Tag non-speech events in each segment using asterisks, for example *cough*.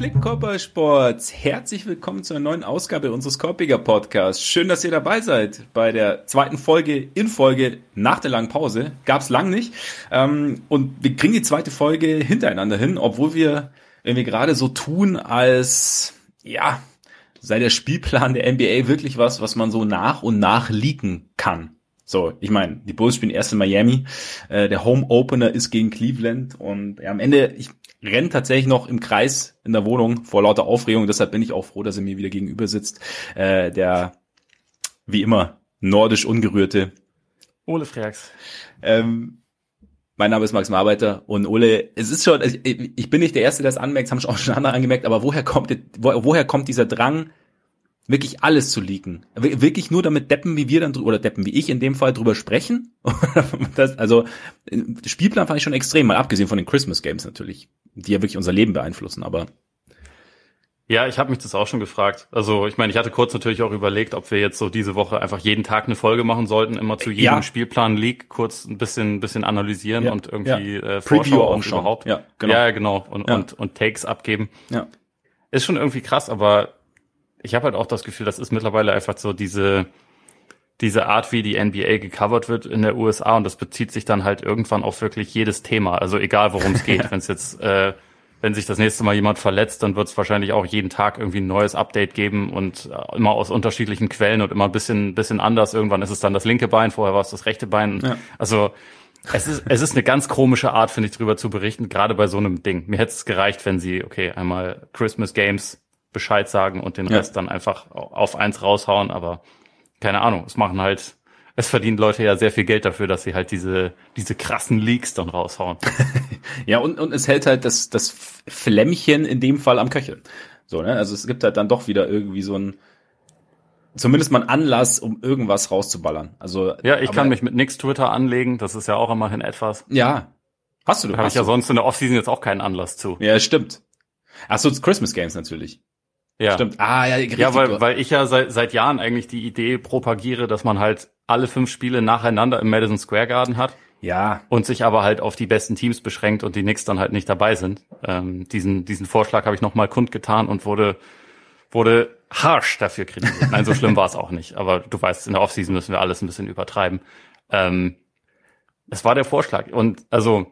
Freunde gepflegten Körpersports, herzlich willkommen zu einer neuen Ausgabe unseres Korpiger Podcasts. Schön, dass ihr dabei seid bei der zweiten Folge in Folge nach der langen Pause. Gab's lang nicht. Ähm, und wir kriegen die zweite Folge hintereinander hin, obwohl wir, wenn wir gerade so tun, als, ja, sei der Spielplan der NBA wirklich was, was man so nach und nach leaken kann. So, ich meine, die Bulls spielen erst in Miami. Äh, der Home Opener ist gegen Cleveland und ja, am Ende, ich renne tatsächlich noch im Kreis in der Wohnung vor lauter Aufregung. Deshalb bin ich auch froh, dass er mir wieder gegenüber sitzt. Äh, der, wie immer, nordisch ungerührte Ole Freaks. Ähm, mein Name ist Max Marbeiter und Ole, es ist schon, ich bin nicht der Erste, der es anmerkt, haben schon auch schon andere angemerkt, aber woher kommt, woher kommt dieser Drang, wirklich alles zu leaken. Wirklich nur damit Deppen wie wir dann oder Deppen wie ich in dem Fall drüber sprechen. *laughs* das, also Spielplan fand ich schon extrem, mal abgesehen von den Christmas Games natürlich, die ja wirklich unser Leben beeinflussen, aber ja, ich habe mich das auch schon gefragt. Also ich meine, ich hatte kurz natürlich auch überlegt, ob wir jetzt so diese Woche einfach jeden Tag eine Folge machen sollten, immer zu jedem ja. Spielplan League kurz ein bisschen, bisschen analysieren ja, und irgendwie ja. äh, Vorschau auch überhaupt. Ja, genau. Ja, genau. Und, und, und Takes abgeben. Ja. Ist schon irgendwie krass, aber ich habe halt auch das Gefühl, das ist mittlerweile einfach so diese, diese Art, wie die NBA gecovert wird in der USA und das bezieht sich dann halt irgendwann auf wirklich jedes Thema. Also egal, worum es *laughs* geht. Wenn es jetzt, äh, wenn sich das nächste Mal jemand verletzt, dann wird es wahrscheinlich auch jeden Tag irgendwie ein neues Update geben und äh, immer aus unterschiedlichen Quellen und immer ein bisschen, bisschen anders. Irgendwann ist es dann das linke Bein, vorher war es das rechte Bein. Ja. Also es ist, es ist eine ganz komische Art, finde ich, drüber zu berichten, gerade bei so einem Ding. Mir hätte es gereicht, wenn sie, okay, einmal Christmas Games Bescheid sagen und den ja. Rest dann einfach auf eins raushauen. Aber keine Ahnung, es machen halt, es verdienen Leute ja sehr viel Geld dafür, dass sie halt diese, diese krassen Leaks dann raushauen. *laughs* ja, und, und es hält halt das, das Flämmchen in dem Fall am Köcheln. So, ne? Also es gibt halt dann doch wieder irgendwie so ein, zumindest mal einen Anlass, um irgendwas rauszuballern. Also ja, ich kann mich mit nix Twitter anlegen. Das ist ja auch immerhin etwas. Ja, hast du? Da habe ich ja sonst in der Offseason jetzt auch keinen Anlass zu. Ja, stimmt. Ach so, Christmas Games natürlich. Ja. Stimmt. Ah, ja, richtig. Ja, weil, weil ich ja seit, seit Jahren eigentlich die Idee propagiere, dass man halt alle fünf Spiele nacheinander im Madison Square Garden hat. Ja. Und sich aber halt auf die besten Teams beschränkt und die Knicks dann halt nicht dabei sind. Ähm, diesen, diesen Vorschlag habe ich nochmal kundgetan und wurde, wurde harsh dafür kritisiert. Nein, so schlimm war es auch nicht. Aber du weißt, in der Offseason müssen wir alles ein bisschen übertreiben. Ähm, es war der Vorschlag. Und also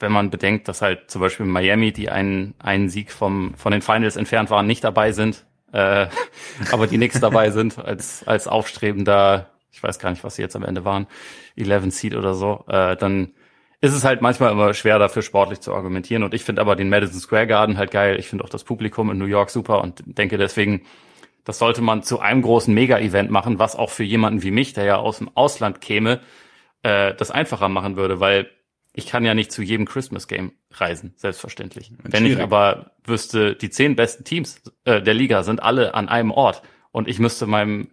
wenn man bedenkt, dass halt zum Beispiel Miami, die einen, einen Sieg vom, von den Finals entfernt waren, nicht dabei sind, äh, *laughs* aber die Knicks dabei sind als, als aufstrebender, ich weiß gar nicht, was sie jetzt am Ende waren, 11 Seed oder so, äh, dann ist es halt manchmal immer schwer dafür sportlich zu argumentieren. Und ich finde aber den Madison Square Garden halt geil. Ich finde auch das Publikum in New York super und denke deswegen, das sollte man zu einem großen Mega-Event machen, was auch für jemanden wie mich, der ja aus dem Ausland käme, äh, das einfacher machen würde, weil ich kann ja nicht zu jedem Christmas Game reisen, selbstverständlich. Wenn ich aber wüsste, die zehn besten Teams äh, der Liga sind alle an einem Ort und ich müsste meinem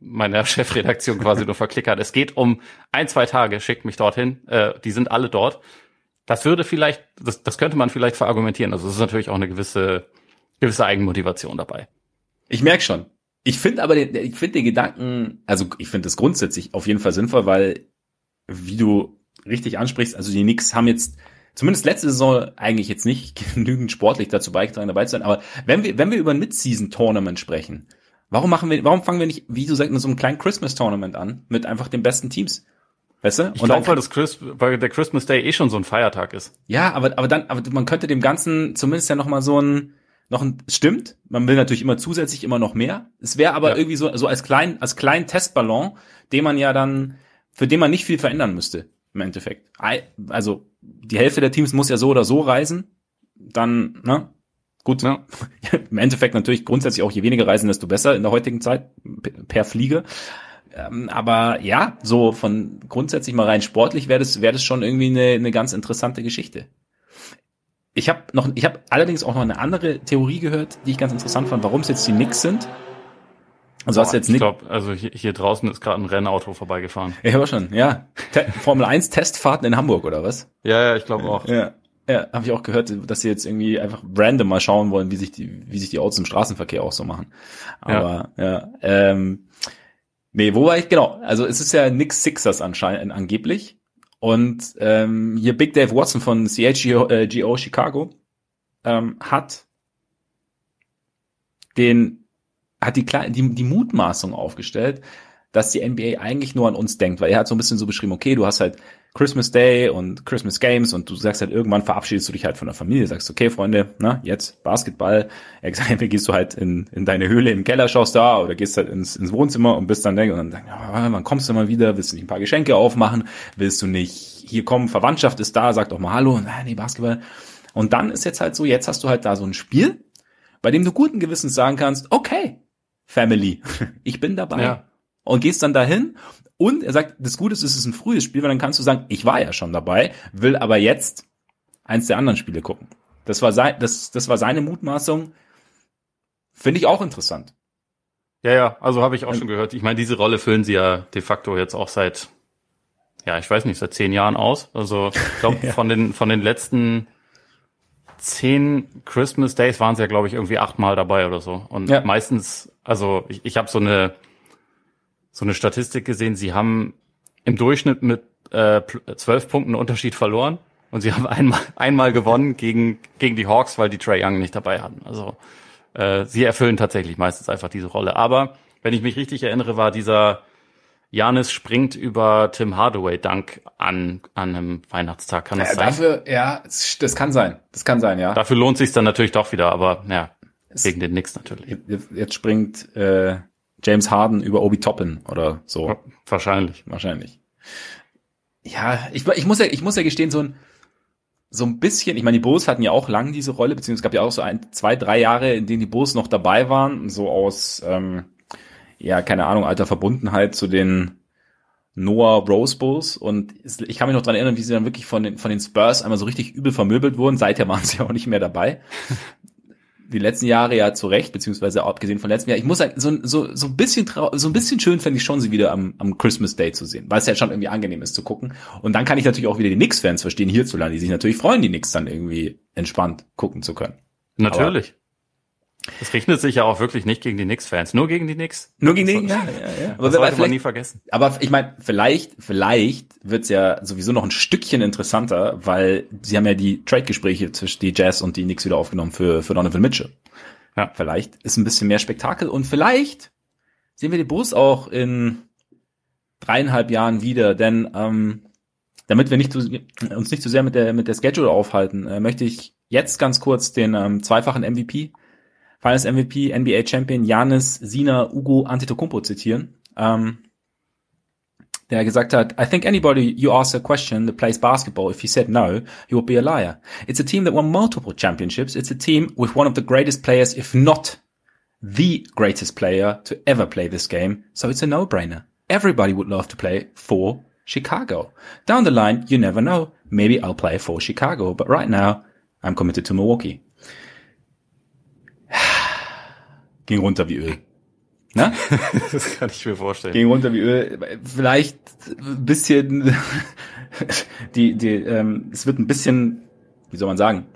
meiner *laughs* Chefredaktion quasi nur verklickern. Es geht um ein, zwei Tage, schickt mich dorthin, äh, die sind alle dort. Das würde vielleicht, das, das könnte man vielleicht verargumentieren. Also es ist natürlich auch eine gewisse, gewisse Eigenmotivation dabei. Ich merke schon. Ich finde aber, den, ich finde den Gedanken, also ich finde das grundsätzlich auf jeden Fall sinnvoll, weil, wie du richtig ansprichst, also die Knicks haben jetzt zumindest letzte Saison eigentlich jetzt nicht *laughs* genügend sportlich dazu beigetragen, dabei zu sein. Aber wenn wir, wenn wir über ein Mid-Season-Tournament sprechen, warum machen wir, warum fangen wir nicht, wie du sagst, mit so einem kleinen Christmas-Tournament an, mit einfach den besten Teams? Weißt du? Ich glaube, weil, das Chris, weil der Christmas Day eh schon so ein Feiertag ist. Ja, aber, aber dann, aber man könnte dem Ganzen zumindest ja noch mal so ein, noch ein, stimmt, man will natürlich immer zusätzlich immer noch mehr. Es wäre aber ja. irgendwie so, so als klein, als kleinen Testballon, den man ja dann, für den man nicht viel verändern müsste im Endeffekt. Also die Hälfte der Teams muss ja so oder so reisen. Dann, ne? Gut, ja. *laughs* im Endeffekt natürlich grundsätzlich auch je weniger reisen, desto besser in der heutigen Zeit per Fliege. Ähm, aber ja, so von grundsätzlich mal rein sportlich wäre das, wäre das schon irgendwie eine, eine ganz interessante Geschichte. Ich habe noch, ich habe allerdings auch noch eine andere Theorie gehört, die ich ganz interessant fand, warum es jetzt die Knicks sind. Also hast jetzt nicht. Ich glaube, also hier, hier draußen ist gerade ein Rennauto vorbeigefahren. Ja, aber schon, ja. Te Formel 1 Testfahrten in Hamburg oder was? Ja, ja, ich glaube auch. Ja. Ja, habe ich auch gehört, dass sie jetzt irgendwie einfach random mal schauen wollen, wie sich die, wie sich die Autos im Straßenverkehr auch so machen. Aber ja, ja ähm, nee, wo war ich genau? Also es ist ja nix Sixers anscheinend angeblich und ähm, hier Big Dave Watson von CHGO äh, Chicago ähm, hat den, hat die, die, die Mutmaßung aufgestellt, dass die NBA eigentlich nur an uns denkt, weil er hat so ein bisschen so beschrieben, okay, du hast halt Christmas Day und Christmas Games und du sagst halt irgendwann verabschiedest du dich halt von der Familie, sagst, okay, Freunde, na, jetzt Basketball. *laughs* Er gesagt, entweder gehst du halt in, in deine Höhle im Keller, schaust da oder gehst halt ins, ins Wohnzimmer und bist dann denk, und dann sagst, ja, wann kommst du mal wieder? Willst du nicht ein paar Geschenke aufmachen? Willst du nicht hier kommen? Verwandtschaft ist da, sag doch mal Hallo. Na, nee, Basketball. Und dann ist jetzt halt so, jetzt hast du halt da so ein Spiel, bei dem du guten Gewissens sagen kannst, okay, Family, ich bin dabei. Ja und gehst dann dahin. Und er sagt, das Gute ist, es ist ein frühes Spiel, weil dann kannst du sagen, ich war ja schon dabei, will aber jetzt eins der anderen Spiele gucken. Das war sein, das, das war seine Mutmaßung. Finde ich auch interessant. Ja, ja, also habe ich auch schon gehört. Ich meine, diese Rolle füllen sie ja de facto jetzt auch seit, ja, ich weiß nicht, seit zehn Jahren aus. Also ich glaube, *laughs* ja. von den von den letzten zehn Christmas Days waren sie ja, glaube ich, irgendwie achtmal dabei oder so. Und ja. meistens, also ich, ich habe so eine so eine Statistik gesehen, sie haben im Durchschnitt mit äh, zwölf Punkten Unterschied verloren und sie haben einmal, *laughs* einmal gewonnen gegen, gegen die Hawks, weil die Trey Young nicht dabei hatten. Also äh, sie erfüllen tatsächlich meistens einfach diese Rolle. Aber wenn ich mich richtig erinnere, war dieser Janis springt über Tim Hardaway Dank an, an einem Weihnachtstag. Kann das ja, sein? Dafür, ja, das kann sein. Das kann sein, ja. Dafür lohnt sich dann natürlich doch wieder, aber ja, gegen den Knicks natürlich. Jetzt, jetzt springt äh, James Harden über Obi Toppin oder so. Wahrscheinlich. Wahrscheinlich. Ja, ich, ich muss ja, ich muss ja gestehen, so ein, so ein bisschen, ich meine, die Bulls hatten ja auch lang diese Rolle, beziehungsweise es gab ja auch so ein, zwei, drei Jahre, in denen die Bulls noch dabei waren, so aus, ähm, ja, keine Ahnung, alter Verbundenheit zu den Noah Rose Bulls und ich kann mich noch dran erinnern, wie sie dann wirklich von den, von den Spurs einmal so richtig übel vermöbelt wurden. Seither waren sie *laughs* auch nicht mehr dabei. die letzten Jahre ja zu Recht, beziehungsweise abgesehen von letztem Jahr. Ich muss sagen, so, so, so ein bisschen so ein bisschen schön fände ich schon, sie wieder am, am Christmas Day zu sehen, weil es ja schon irgendwie angenehm ist zu gucken. Und dann kann ich natürlich auch wieder die Knicks-Fans verstehen hierzulande, die sich natürlich freuen, die Knicks dann irgendwie entspannt gucken zu können. Natürlich. Es rechnet sich ja auch wirklich nicht gegen die Knicks-Fans, nur gegen die Knicks. Nur gegen die, ja, ja, ja. Aber das sollte man nie vergessen. Aber ich meine, vielleicht, vielleicht wird's ja sowieso noch ein Stückchen interessanter, weil sie haben ja die Trade-Gespräche zwischen die Jazz und die Knicks wieder aufgenommen für, für Donovan Mitchell. Ja. Vielleicht ist ein bisschen mehr Spektakel und vielleicht sehen wir die Bulls auch in dreieinhalb Jahren wieder, denn ähm, damit wir nicht zu, uns nicht zu sehr mit der mit der Schedule aufhalten, äh, möchte ich jetzt ganz kurz den ähm, zweifachen MVP Finals MVP, NBA Champion Janis Sina Ugo Antetokounmpo zitieren, ähm, der gesagt hat, I think anybody you ask a question that plays basketball, if he said no, he would be a liar. It's a team that won multiple championships. It's a team with one of the greatest players, if not the greatest player to ever play this game. So it's a no-brainer. Everybody would love to play for Chicago. Down the line, you never know. Maybe I'll play for Chicago, but right now, I'm committed to Milwaukee. Ging runter wie Öl. Na? *laughs* das kann ich mir vorstellen. Ging runter wie Öl. Vielleicht ein bisschen, *laughs* die, die, ähm, es wird ein bisschen, wie soll man sagen,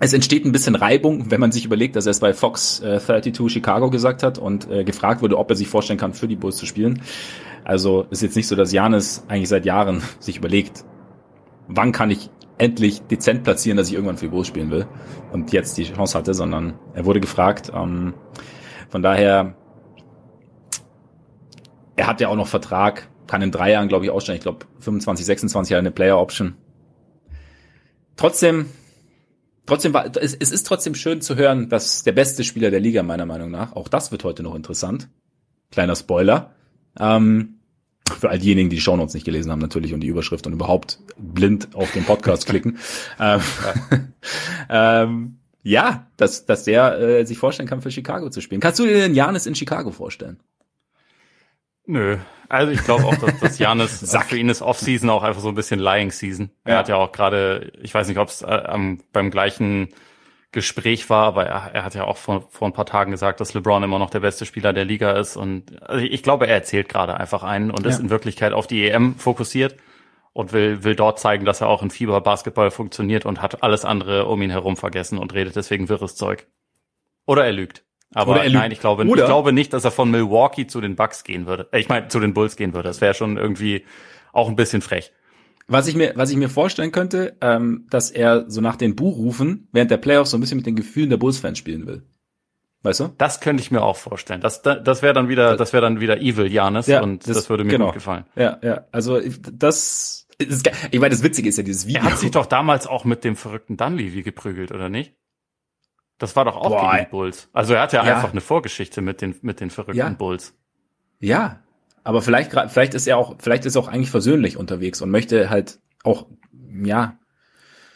es entsteht ein bisschen Reibung, wenn man sich überlegt, dass er es bei Fox äh, 32 Chicago gesagt hat und äh, gefragt wurde, ob er sich vorstellen kann, für die Bulls zu spielen. Also ist jetzt nicht so, dass Janis eigentlich seit Jahren sich überlegt, wann kann ich endlich dezent platzieren, dass ich irgendwann für Bulls spielen will und jetzt die Chance hatte, sondern er wurde gefragt. Ähm, von daher, er hat ja auch noch Vertrag, kann in drei Jahren, glaube ich, ausstellen. Ich glaube, 25, 26 Jahre eine Player Option. Trotzdem, trotzdem war, es, es ist trotzdem schön zu hören, dass der beste Spieler der Liga, meiner Meinung nach, auch das wird heute noch interessant. Kleiner Spoiler. Ähm, für all diejenigen, die die Shownotes nicht gelesen haben natürlich und die Überschrift und überhaupt blind auf den Podcast klicken. *laughs* ähm, ähm, ja, dass, dass der äh, sich vorstellen kann, für Chicago zu spielen. Kannst du dir den Janis in Chicago vorstellen? Nö. Also ich glaube auch, dass, dass Janis *laughs* für ihn ist Offseason auch einfach so ein bisschen Lying Season. Er ja. hat ja auch gerade, ich weiß nicht, ob es äh, beim gleichen Gespräch war, aber er, er hat ja auch vor, vor ein paar Tagen gesagt, dass LeBron immer noch der beste Spieler der Liga ist. Und also ich glaube, er erzählt gerade einfach einen und ja. ist in Wirklichkeit auf die EM fokussiert und will, will dort zeigen, dass er auch in Fieber-Basketball funktioniert und hat alles andere um ihn herum vergessen und redet deswegen wirres Zeug. Oder er lügt. Aber er lügt. nein, ich glaube, ich glaube nicht, dass er von Milwaukee zu den Bucks gehen würde. Ich meine, zu den Bulls gehen würde. Das wäre schon irgendwie auch ein bisschen frech. Was ich mir, was ich mir vorstellen könnte, ähm, dass er so nach den Buhrufen während der Playoffs so ein bisschen mit den Gefühlen der Bulls-Fans spielen will. Weißt du? Das könnte ich mir auch vorstellen. Das, das wäre dann wieder, das wäre dann wieder Evil Janis Ja, und das- das, würde mir genau. gut gefallen. Ja, ja. Also das ist, ich meine, das Witzige ist ja dieses Video. Er hat sich doch damals auch mit dem verrückten Dunleavy geprügelt, oder nicht? Das war doch auch Boah, gegen die Bulls. Also er hat ja, Ja. einfach eine Vorgeschichte mit den, mit den verrückten Ja. Bulls. Ja, aber vielleicht vielleicht ist er auch vielleicht ist er auch eigentlich versöhnlich unterwegs und möchte halt auch ja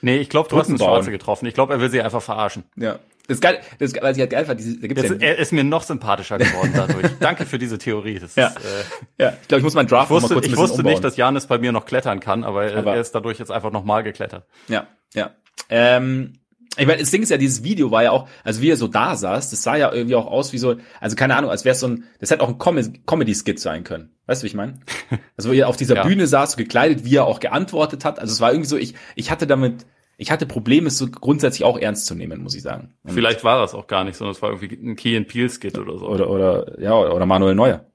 Nee, ich glaube, du hast eine Schwarze getroffen. Ich glaube, er will sie einfach verarschen. ja das ist geil das ist, was ich halt geil fand diese, da gibt's ja, er ist mir noch sympathischer geworden dadurch. *laughs* Danke für diese Theorie. Das Ja. ist, äh, ja ich glaube ich muss meinen Draft ich wusste, mal kurz ich wusste umbauen. nicht, dass Janis bei mir noch klettern kann, aber, er- Aber- er ist dadurch jetzt einfach nochmal geklettert. Ja, ja. Ähm, ich meine, das Ding ist ja, dieses Video war ja auch, also wie er so da saß, das sah ja irgendwie auch aus wie so, also keine Ahnung, als wäre es so ein, das hätte auch ein Com Comedy-Skit sein können. Weißt du, wie ich meine? *laughs* Also wo er auf dieser Ja. Bühne saß, so gekleidet, wie er auch geantwortet hat. Also es war irgendwie so, ich, ich hatte damit, ich hatte Probleme, es so grundsätzlich auch ernst zu nehmen, muss ich sagen. Und- Vielleicht war das auch gar nicht, sondern es war irgendwie ein Key and Peel Skit oder so. Oder, oder, ja, oder Manuel Neuer.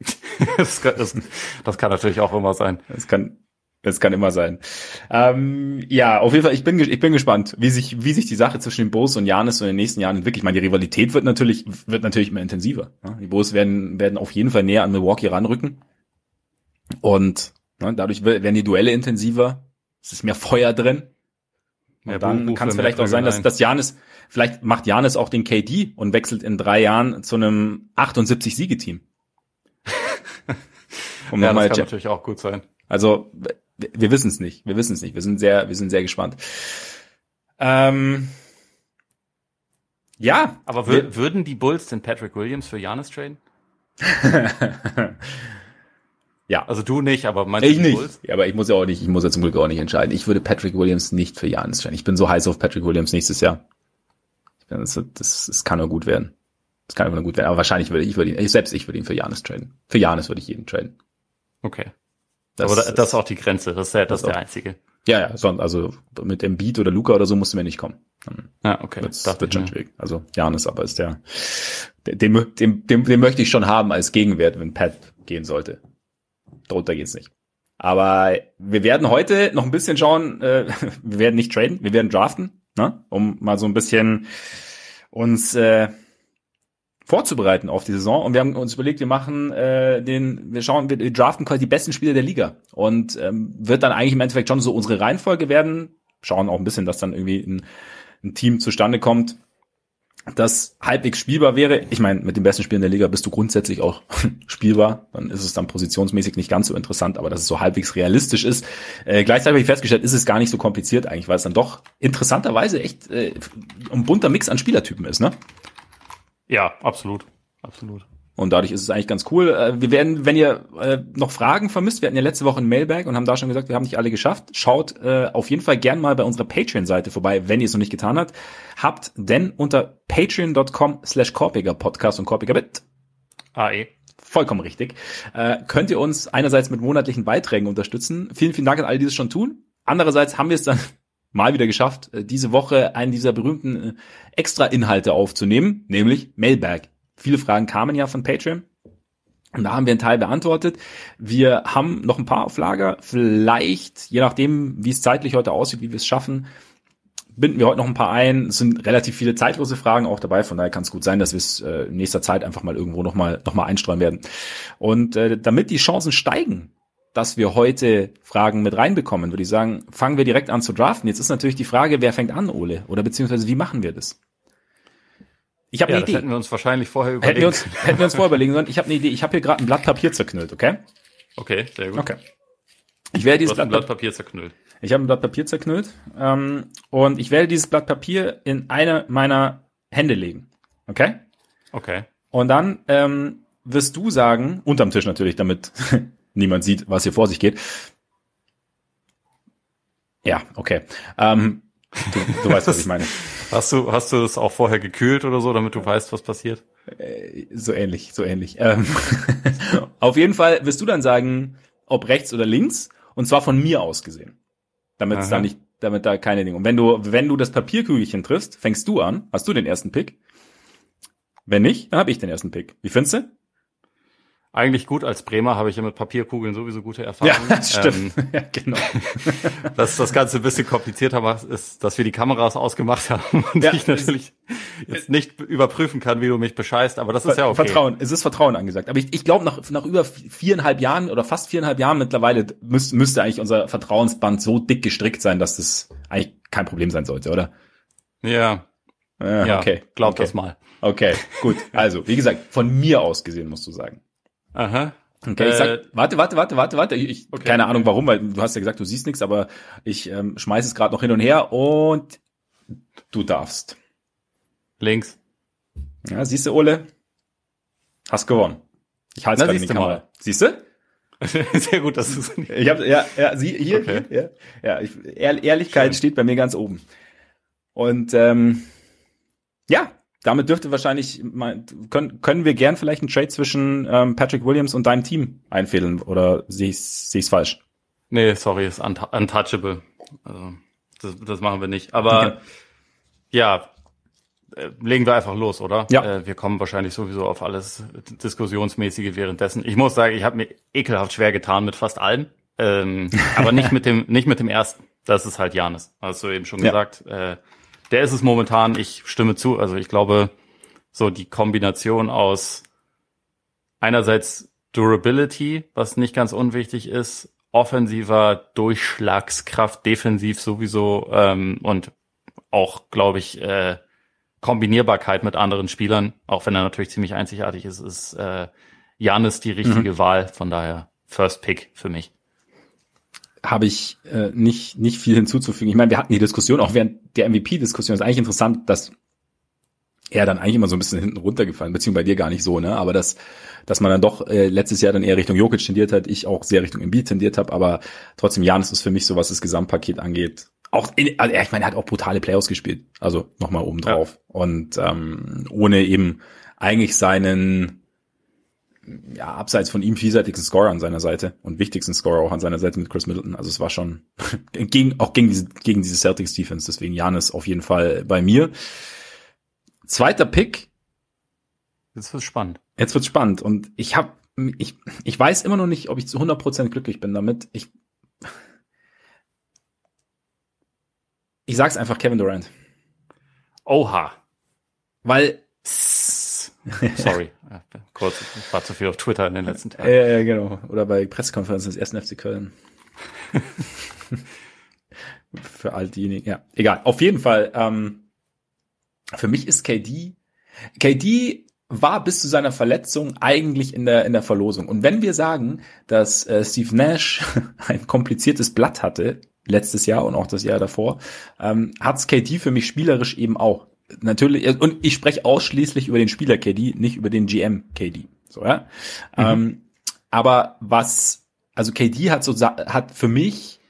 *laughs* das, kann, das, das kann natürlich auch immer sein. Das kann, das kann immer sein. Ähm, ja, auf jeden Fall, ich bin, ich bin gespannt, wie sich, wie sich die Sache zwischen den Bulls und Janis so in den nächsten Jahren entwickelt. Ich meine, die Rivalität wird natürlich, wird natürlich immer intensiver. Ne? Die Bulls werden, werden auf jeden Fall näher an Milwaukee ranrücken. Und ne, dadurch wer- werden die Duelle intensiver. Es ist mehr Feuer drin. Und dann kann es vielleicht auch sein, dass, dass Janis, vielleicht macht Janis auch den KD und wechselt in drei Jahren zu einem 78-Siegeteam. *laughs* um Ja, das kann natürlich auch gut sein. also wir, wir wissen es nicht. Wir wissen es nicht. Wir sind sehr, wir sind sehr gespannt. Ähm, ja, Aber wür würden die Bulls den Patrick Williams für Janis traden? *laughs* ja. Also du nicht, aber meinst Ich du nicht. Bulls? Ja, aber ich muss ja auch nicht. Ich muss ja zum Glück auch nicht entscheiden. Ich würde Patrick Williams nicht für Janis stellen. Ich bin so heiß auf Patrick Williams nächstes Jahr. Bin- Das, das, das kann nur gut werden. Das kann nur gut werden. Aber wahrscheinlich würde ich würde ihn, selbst ich würde ihn für Janis traden. Für Janis würde ich jeden traden. Okay. Das, aber da, das ist auch die Grenze. Das ist, ja, das das ist der auch. einzige. ja, ja, sonst, also mit Embiid oder Luca oder so musst du mir nicht kommen. Dann Ja, okay. Das wird schon schwierig. Also Janis aber ist der, den, den, den, den möchte ich schon haben als Gegenwert, wenn Pat gehen sollte. Drunter geht's nicht. Aber wir werden heute noch ein bisschen schauen, äh, *laughs* wir werden nicht traden, wir werden draften, ne? um mal so ein bisschen uns äh, vorzubereiten auf die Saison. Und wir haben uns überlegt, wir machen äh, den, wir schauen, wir draften quasi die besten Spieler der Liga. Und ähm, wird dann eigentlich im Endeffekt schon so unsere Reihenfolge werden. Schauen auch ein bisschen, dass dann irgendwie ein, ein Team zustande kommt, das halbwegs spielbar wäre. Ich meine, mit den besten Spielern der Liga bist du grundsätzlich auch *laughs* spielbar. Dann ist es dann positionsmäßig nicht ganz so interessant, aber dass es so halbwegs realistisch ist. Äh, gleichzeitig habe ich festgestellt, ist es gar nicht so kompliziert eigentlich, weil es dann doch interessanterweise echt äh, ein bunter Mix an Spielertypen ist, ne? Ja, absolut. Absolut. Und dadurch ist es eigentlich ganz cool. Äh, Wir werden, wenn ihr äh, noch Fragen vermisst, wir hatten ja letzte Woche ein Mailbag und haben da schon gesagt, wir haben nicht alle geschafft. Schaut äh, auf jeden Fall gern mal bei unserer Patreon-Seite vorbei, wenn ihr es noch nicht getan habt. Habt denn unter patreon.com slash Podcast und Korpiger Bit AE. vollkommen richtig, äh, könnt ihr uns einerseits mit monatlichen Beiträgen unterstützen. Vielen, vielen Dank an alle, die das schon tun. Andererseits haben wir es dann mal wieder geschafft, äh, diese Woche einen dieser berühmten äh, Extra-Inhalte aufzunehmen, nämlich Mailbag. Viele Fragen kamen ja von Patreon. Und da haben wir einen Teil beantwortet. Wir haben noch ein paar auf Lager. Vielleicht, je nachdem, wie es zeitlich heute aussieht, wie wir es schaffen, binden wir heute noch ein paar ein. Es sind relativ viele zeitlose Fragen auch dabei. Von daher kann es gut sein, dass wir es äh, in nächster Zeit einfach mal irgendwo noch mal, noch mal einstreuen werden. Und äh, damit die Chancen steigen, dass wir heute Fragen mit reinbekommen, würde ich sagen, fangen wir direkt an zu draften. Jetzt ist natürlich die Frage, wer fängt an, Ole? Oder beziehungsweise wie machen wir das? Ich habe Ja, eine Idee. hätten wir uns wahrscheinlich vorher überlegt. Hätten wir uns, hätten wir uns vorher überlegen sollen. Ich habe eine Idee. Ich habe hier gerade ein Blatt Papier zerknüllt, okay? okay, sehr gut. Okay. Ich werde dieses Blatt, Blatt Papier zerknüllt. ich habe ein Blatt Papier zerknüllt ähm, und ich werde dieses Blatt Papier in eine meiner Hände legen, okay? Okay. Und dann ähm, wirst du sagen, unterm Tisch natürlich, damit niemand sieht, was hier vor sich geht. Ja, okay. Ähm, du, du weißt, was ich meine. *laughs* Hast du, hast du es auch vorher gekühlt oder so, damit du weißt, was passiert? So ähnlich, so ähnlich. Ähm, *laughs* auf jeden Fall wirst du dann sagen, ob rechts oder links, und zwar von mir aus gesehen. Damit es da nicht, damit da keine Dinge. Und wenn du, wenn du das Papierkügelchen triffst, fängst du an, hast du den ersten Pick. Wenn nicht, dann habe ich den ersten Pick. Wie findest du? Eigentlich gut. Als Bremer habe ich ja mit Papierkugeln sowieso gute Erfahrungen. Ja, das stimmt. Ähm, *laughs* ja, genau. *laughs* dass das Ganze ein bisschen komplizierter macht, ist, dass wir die Kameras ausgemacht haben *laughs* und ja, ich natürlich jetzt nicht überprüfen kann, wie du mich bescheißt, aber das ist ja okay. Vertrauen, es ist Vertrauen angesagt. Aber ich, ich glaube, nach, nach über viereinhalb Jahren oder fast viereinhalb Jahren mittlerweile müsste, müsste eigentlich unser Vertrauensband so dick gestrickt sein, dass das eigentlich kein Problem sein sollte, oder? Ja. Ja, ja okay. Glaub okay. das mal. Okay, gut. Also, wie gesagt, von mir aus gesehen musst du sagen. Aha. Okay, ich sag, äh, warte, warte, warte, warte, warte. Ich, okay. Keine Ahnung warum, weil du hast ja gesagt, du siehst nichts, aber ich ähm, schmeiß es gerade noch hin und her und du darfst. Links. Ja, siehst du, Ole? Hast gewonnen. Ich halte es gerade in die Kamera. Mal. Siehst du? *laughs* Sehr gut, dass du es Ich habe ja, ja, sie hier, okay. hier ja, ja ich, Ehrlichkeit Schön. steht bei mir ganz oben. Und ähm, ja, damit dürfte wahrscheinlich, können, können wir gern vielleicht einen Trade zwischen ähm, Patrick Williams und deinem Team einfädeln oder sehe ich es falsch? Nee, sorry, ist untouchable. Also, das, das machen wir nicht. Aber okay. ja, äh, legen wir einfach los, oder? Ja. Äh, wir kommen wahrscheinlich sowieso auf alles Diskussionsmäßige währenddessen. Ich muss sagen, ich habe mir ekelhaft schwer getan mit fast allem. Ähm, aber nicht *laughs* mit dem, nicht mit dem ersten. Das ist halt Janis. Hast du eben schon ja. gesagt. Äh, der ist es momentan. Ich stimme zu. Also ich glaube, so die Kombination aus einerseits Durability, was nicht ganz unwichtig ist, offensiver Durchschlagskraft, defensiv sowieso ähm, und auch, glaube ich, äh, Kombinierbarkeit mit anderen Spielern, auch wenn er natürlich ziemlich einzigartig ist, ist äh, Janis die richtige mhm. Wahl. Von daher First Pick für mich habe ich äh, nicht, nicht viel hinzuzufügen. Ich meine, wir hatten die Diskussion auch während der MVP-Diskussion. Ist eigentlich interessant, dass er dann eigentlich immer so ein bisschen hinten runtergefallen, beziehungsweise bei dir gar nicht so, ne? Aber dass, dass man dann doch äh, letztes Jahr dann eher Richtung Jokic tendiert hat, ich auch sehr Richtung Embiid tendiert habe, aber trotzdem Janis ist für mich so, was das Gesamtpaket angeht. Auch, in, also ich meine, er hat auch brutale Playoffs gespielt, also nochmal oben drauf. Ja. Und ähm, ohne eben eigentlich seinen ja, abseits von ihm vielseitigsten Scorer an seiner Seite und wichtigsten Scorer auch an seiner Seite mit Chris Middleton. Also es war schon *laughs* gegen, auch gegen diese, gegen diese Celtics Defense. Deswegen Janis auf jeden Fall bei mir. Zweiter Pick. Jetzt wird's spannend. Jetzt wird's spannend. Und ich habe, ich, ich weiß immer noch nicht, ob ich zu 100% glücklich bin damit. Ich, ich sag's einfach Kevin Durant. Oha. Weil *laughs* Sorry, kurz, ich war zu viel auf Twitter in den letzten Tagen. Ja, ja genau. Oder bei Pressekonferenzen des ersten FC Köln. *laughs* für all diejenigen, ja. Egal. Auf jeden Fall, ähm, für mich ist KD, KD war bis zu seiner Verletzung eigentlich in der, in der Verlosung. Und wenn wir sagen, dass äh, Steve Nash *laughs* ein kompliziertes Blatt hatte, letztes Jahr und auch das Jahr davor, ähm, hat's KD für mich spielerisch eben auch natürlich, und ich spreche ausschließlich über den Spieler KD, nicht über den GM KD. So, ja. Mhm. Ähm, aber was, also KD hat so, hat für mich,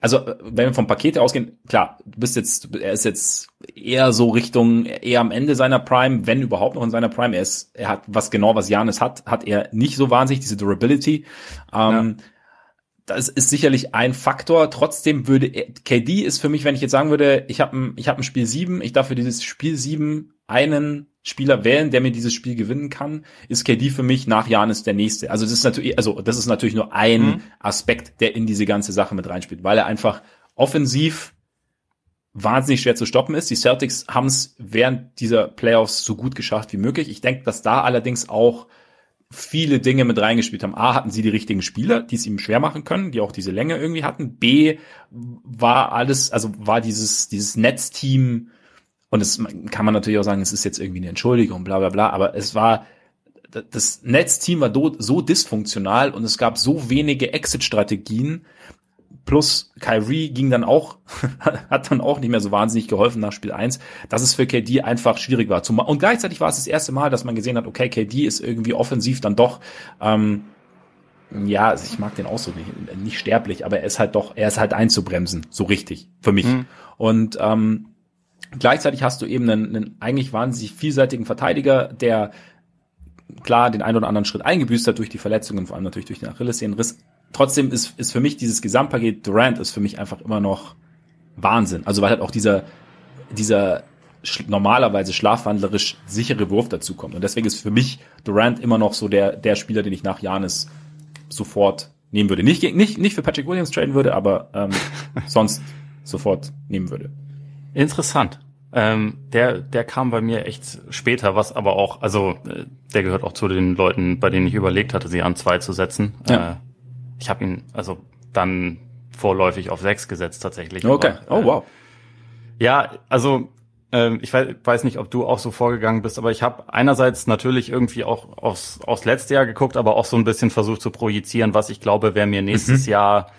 also wenn wir vom Paket ausgehen, klar, du bist jetzt, er ist jetzt eher so Richtung, eher am Ende seiner Prime, wenn überhaupt noch in seiner Prime. Er ist, er hat was genau, was Janis hat, hat er nicht so wahnsinnig, diese Durability. Ähm, ja das ist sicherlich ein Faktor. Trotzdem würde KD ist für mich, wenn ich jetzt sagen würde, ich habe ein, ich habe ein Spiel sieben, ich darf für dieses Spiel sieben einen Spieler wählen, der mir dieses Spiel gewinnen kann, ist KD für mich nach Janis der nächste. Also das ist natürlich, also das ist natürlich nur ein mhm. Aspekt, der in diese ganze Sache mit reinspielt, weil er einfach offensiv wahnsinnig schwer zu stoppen ist. Die Celtics haben es während dieser Playoffs so gut geschafft wie möglich. Ich denke, dass da allerdings auch viele Dinge mit reingespielt haben. A, hatten sie die richtigen Spieler, die es ihm schwer machen können, die auch diese Länge irgendwie hatten. B, war alles, also war dieses, dieses Netzteam, und das kann man natürlich auch sagen, es ist jetzt irgendwie eine Entschuldigung, bla bla bla, aber es war, das Netzteam war so dysfunktional und es gab so wenige Exit-Strategien, plus Kyrie ging dann auch, *laughs* hat dann auch nicht mehr so wahnsinnig geholfen nach Spiel 1, dass es für KD einfach schwierig war. Und gleichzeitig war es das erste Mal, dass man gesehen hat, okay, KD ist irgendwie offensiv dann doch, ähm, ja, also ich mag den Ausdruck nicht, nicht sterblich, aber er ist halt doch, er ist halt einzubremsen, so richtig, für mich. Mhm. Und ähm, gleichzeitig hast du eben einen, einen eigentlich wahnsinnig vielseitigen Verteidiger, der klar den einen oder anderen Schritt eingebüßt hat durch die Verletzungen, vor allem natürlich durch den Achillessehnenriss, trotzdem ist, ist für mich dieses Gesamtpaket Durant ist für mich einfach immer noch Wahnsinn. Also weil halt auch dieser, dieser sch normalerweise schlafwandlerisch sichere Wurf dazu kommt. Und deswegen ist für mich Durant immer noch so der, der Spieler, den ich nach Janis sofort nehmen würde. Nicht, nicht, nicht für Patrick Williams traden würde, aber ähm, *laughs* sonst sofort nehmen würde. Interessant. Ähm, der, der kam bei mir echt später, was aber auch, also äh, der gehört auch zu den Leuten, bei denen ich überlegt hatte, sie an zwei zu setzen. Ja. Äh, ich habe ihn also dann vorläufig auf sechs gesetzt tatsächlich. Okay. Aber, oh wow. Äh, ja, also ähm, ich weiß, weiß nicht, ob du auch so vorgegangen bist, aber ich habe einerseits natürlich irgendwie auch aufs, aufs letzte Jahr geguckt, aber auch so ein bisschen versucht zu projizieren, was ich glaube, wer mir nächstes mhm. Jahr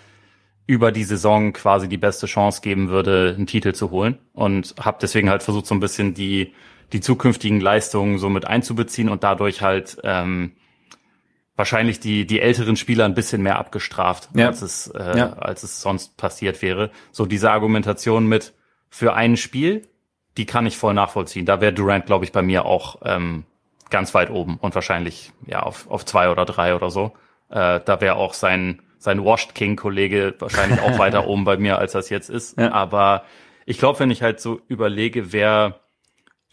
über die Saison quasi die beste Chance geben würde, einen Titel zu holen. Und habe deswegen halt versucht, so ein bisschen die, die zukünftigen Leistungen so mit einzubeziehen und dadurch halt ähm, wahrscheinlich die, die älteren Spieler ein bisschen mehr abgestraft, ja. als, es, äh, ja. als es sonst passiert wäre. So diese Argumentation mit für ein Spiel, die kann ich voll nachvollziehen. Da wäre Durant, glaube ich, bei mir auch ähm, ganz weit oben und wahrscheinlich ja auf, auf zwei oder drei oder so. Äh, da wäre auch sein sein Washed King-Kollege wahrscheinlich auch *laughs* weiter oben bei mir, als das jetzt ist. Ja. Aber ich glaube, wenn ich halt so überlege, wer,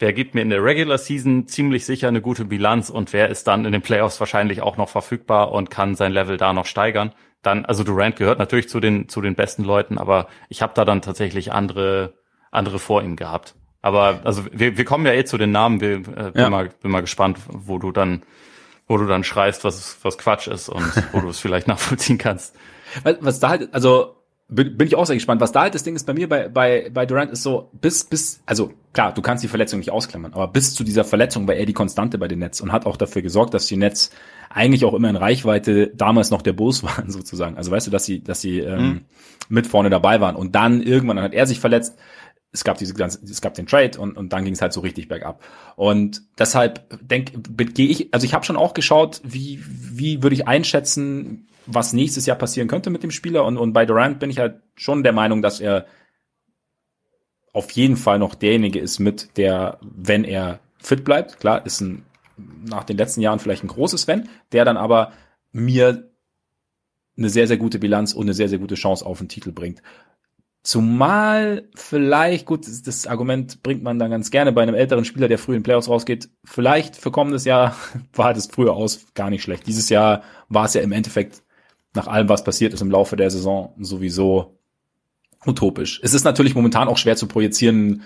wer gibt mir in der Regular Season ziemlich sicher eine gute Bilanz und wer ist dann in den Playoffs wahrscheinlich auch noch verfügbar und kann sein Level da noch steigern, dann, also Durant gehört natürlich zu den, zu den besten Leuten, aber ich habe da dann tatsächlich andere, andere vor ihm gehabt. Aber also wir, wir kommen ja eh zu den Namen, wir, äh, bin, ja. mal, bin mal gespannt, wo du dann wo du dann schreist, was, was Quatsch ist und wo du es *laughs* vielleicht nachvollziehen kannst. Was da halt, also bin, bin ich auch sehr gespannt. Was da halt das Ding ist bei mir bei, bei, bei Durant ist so, bis, bis, also klar, du kannst die Verletzung nicht ausklammern, aber bis zu dieser Verletzung war er die Konstante bei den Nets und hat auch dafür gesorgt, dass die Nets eigentlich auch immer in Reichweite damals noch der Bulls *laughs* waren, sozusagen. Also weißt du, dass sie, dass sie ähm, mhm. mit vorne dabei waren. Und dann irgendwann dann hat er sich verletzt, es gab diese ganze, es gab den Trade und, und dann ging es halt so richtig bergab. Und deshalb denke gehe ich, also ich habe schon auch geschaut, wie, wie würde ich einschätzen, was nächstes Jahr passieren könnte mit dem Spieler. Und, und bei Durant bin ich halt schon der Meinung, dass er auf jeden Fall noch derjenige ist mit, der, wenn er fit bleibt, klar, ist ein nach den letzten Jahren vielleicht ein großes Wenn, der dann aber mir eine sehr, sehr gute Bilanz und eine sehr, sehr gute Chance auf den Titel bringt. Zumal vielleicht, gut, das Argument bringt man dann ganz gerne bei einem älteren Spieler, der früh in Playoffs rausgeht. Vielleicht für kommendes Jahr *laughs* war das früher aus gar nicht schlecht. Dieses Jahr war es ja im Endeffekt nach allem, was passiert ist im Laufe der Saison, sowieso utopisch. Es ist natürlich momentan auch schwer zu projizieren,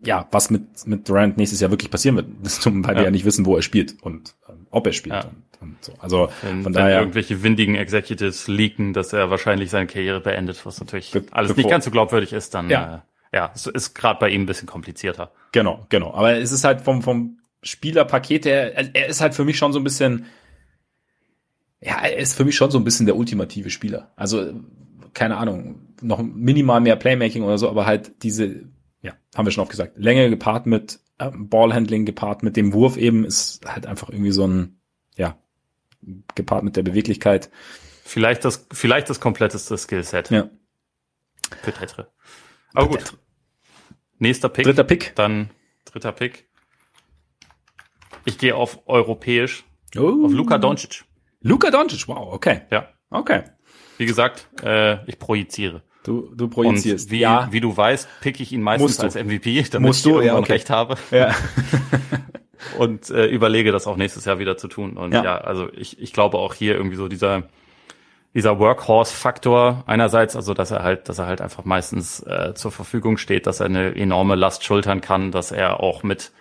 ja, was mit, mit Durant nächstes Jahr wirklich passieren wird. weil ja. wir ja nicht wissen, wo er spielt und ähm, ob er spielt. Ja. Und und so. Also wenn, von daher. Wenn irgendwelche windigen Executives leaken, dass er wahrscheinlich seine Karriere beendet, was natürlich be alles nicht ganz so glaubwürdig ist, dann ja, äh, ja es ist gerade bei ihm ein bisschen komplizierter. Genau, genau. Aber es ist halt vom, vom Spielerpaket her, er ist halt für mich schon so ein bisschen, ja, er ist für mich schon so ein bisschen der ultimative Spieler. Also, keine Ahnung, noch minimal mehr Playmaking oder so, aber halt diese, ja, haben wir schon oft gesagt, Länge gepaart mit ähm, Ballhandling gepaart mit dem Wurf eben ist halt einfach irgendwie so ein, ja, gepaart mit der Beweglichkeit. Vielleicht das, vielleicht das kompletteste Skillset. Ja. Peut-être. Aber Peut gut. Nächster Pick. Dritter Pick. Dann dritter Pick. Ich gehe auf europäisch. Oh. Auf Luka Doncic. Luka Doncic, wow, okay. Ja. Okay. Wie gesagt, äh, ich projiziere. Du, du projizierst. Und wie, ja. wie du weißt, pick ich ihn meistens als MVP, *laughs* damit Musst ich du, ja, okay. recht habe. Ja. *laughs* und äh, überlege, das auch nächstes Jahr wieder zu tun. Und ja, ja also ich, ich glaube auch hier irgendwie so dieser dieser Workhorse-Faktor einerseits, also dass er halt, dass er halt einfach meistens äh, zur Verfügung steht, dass er eine enorme Last schultern kann, dass er auch mit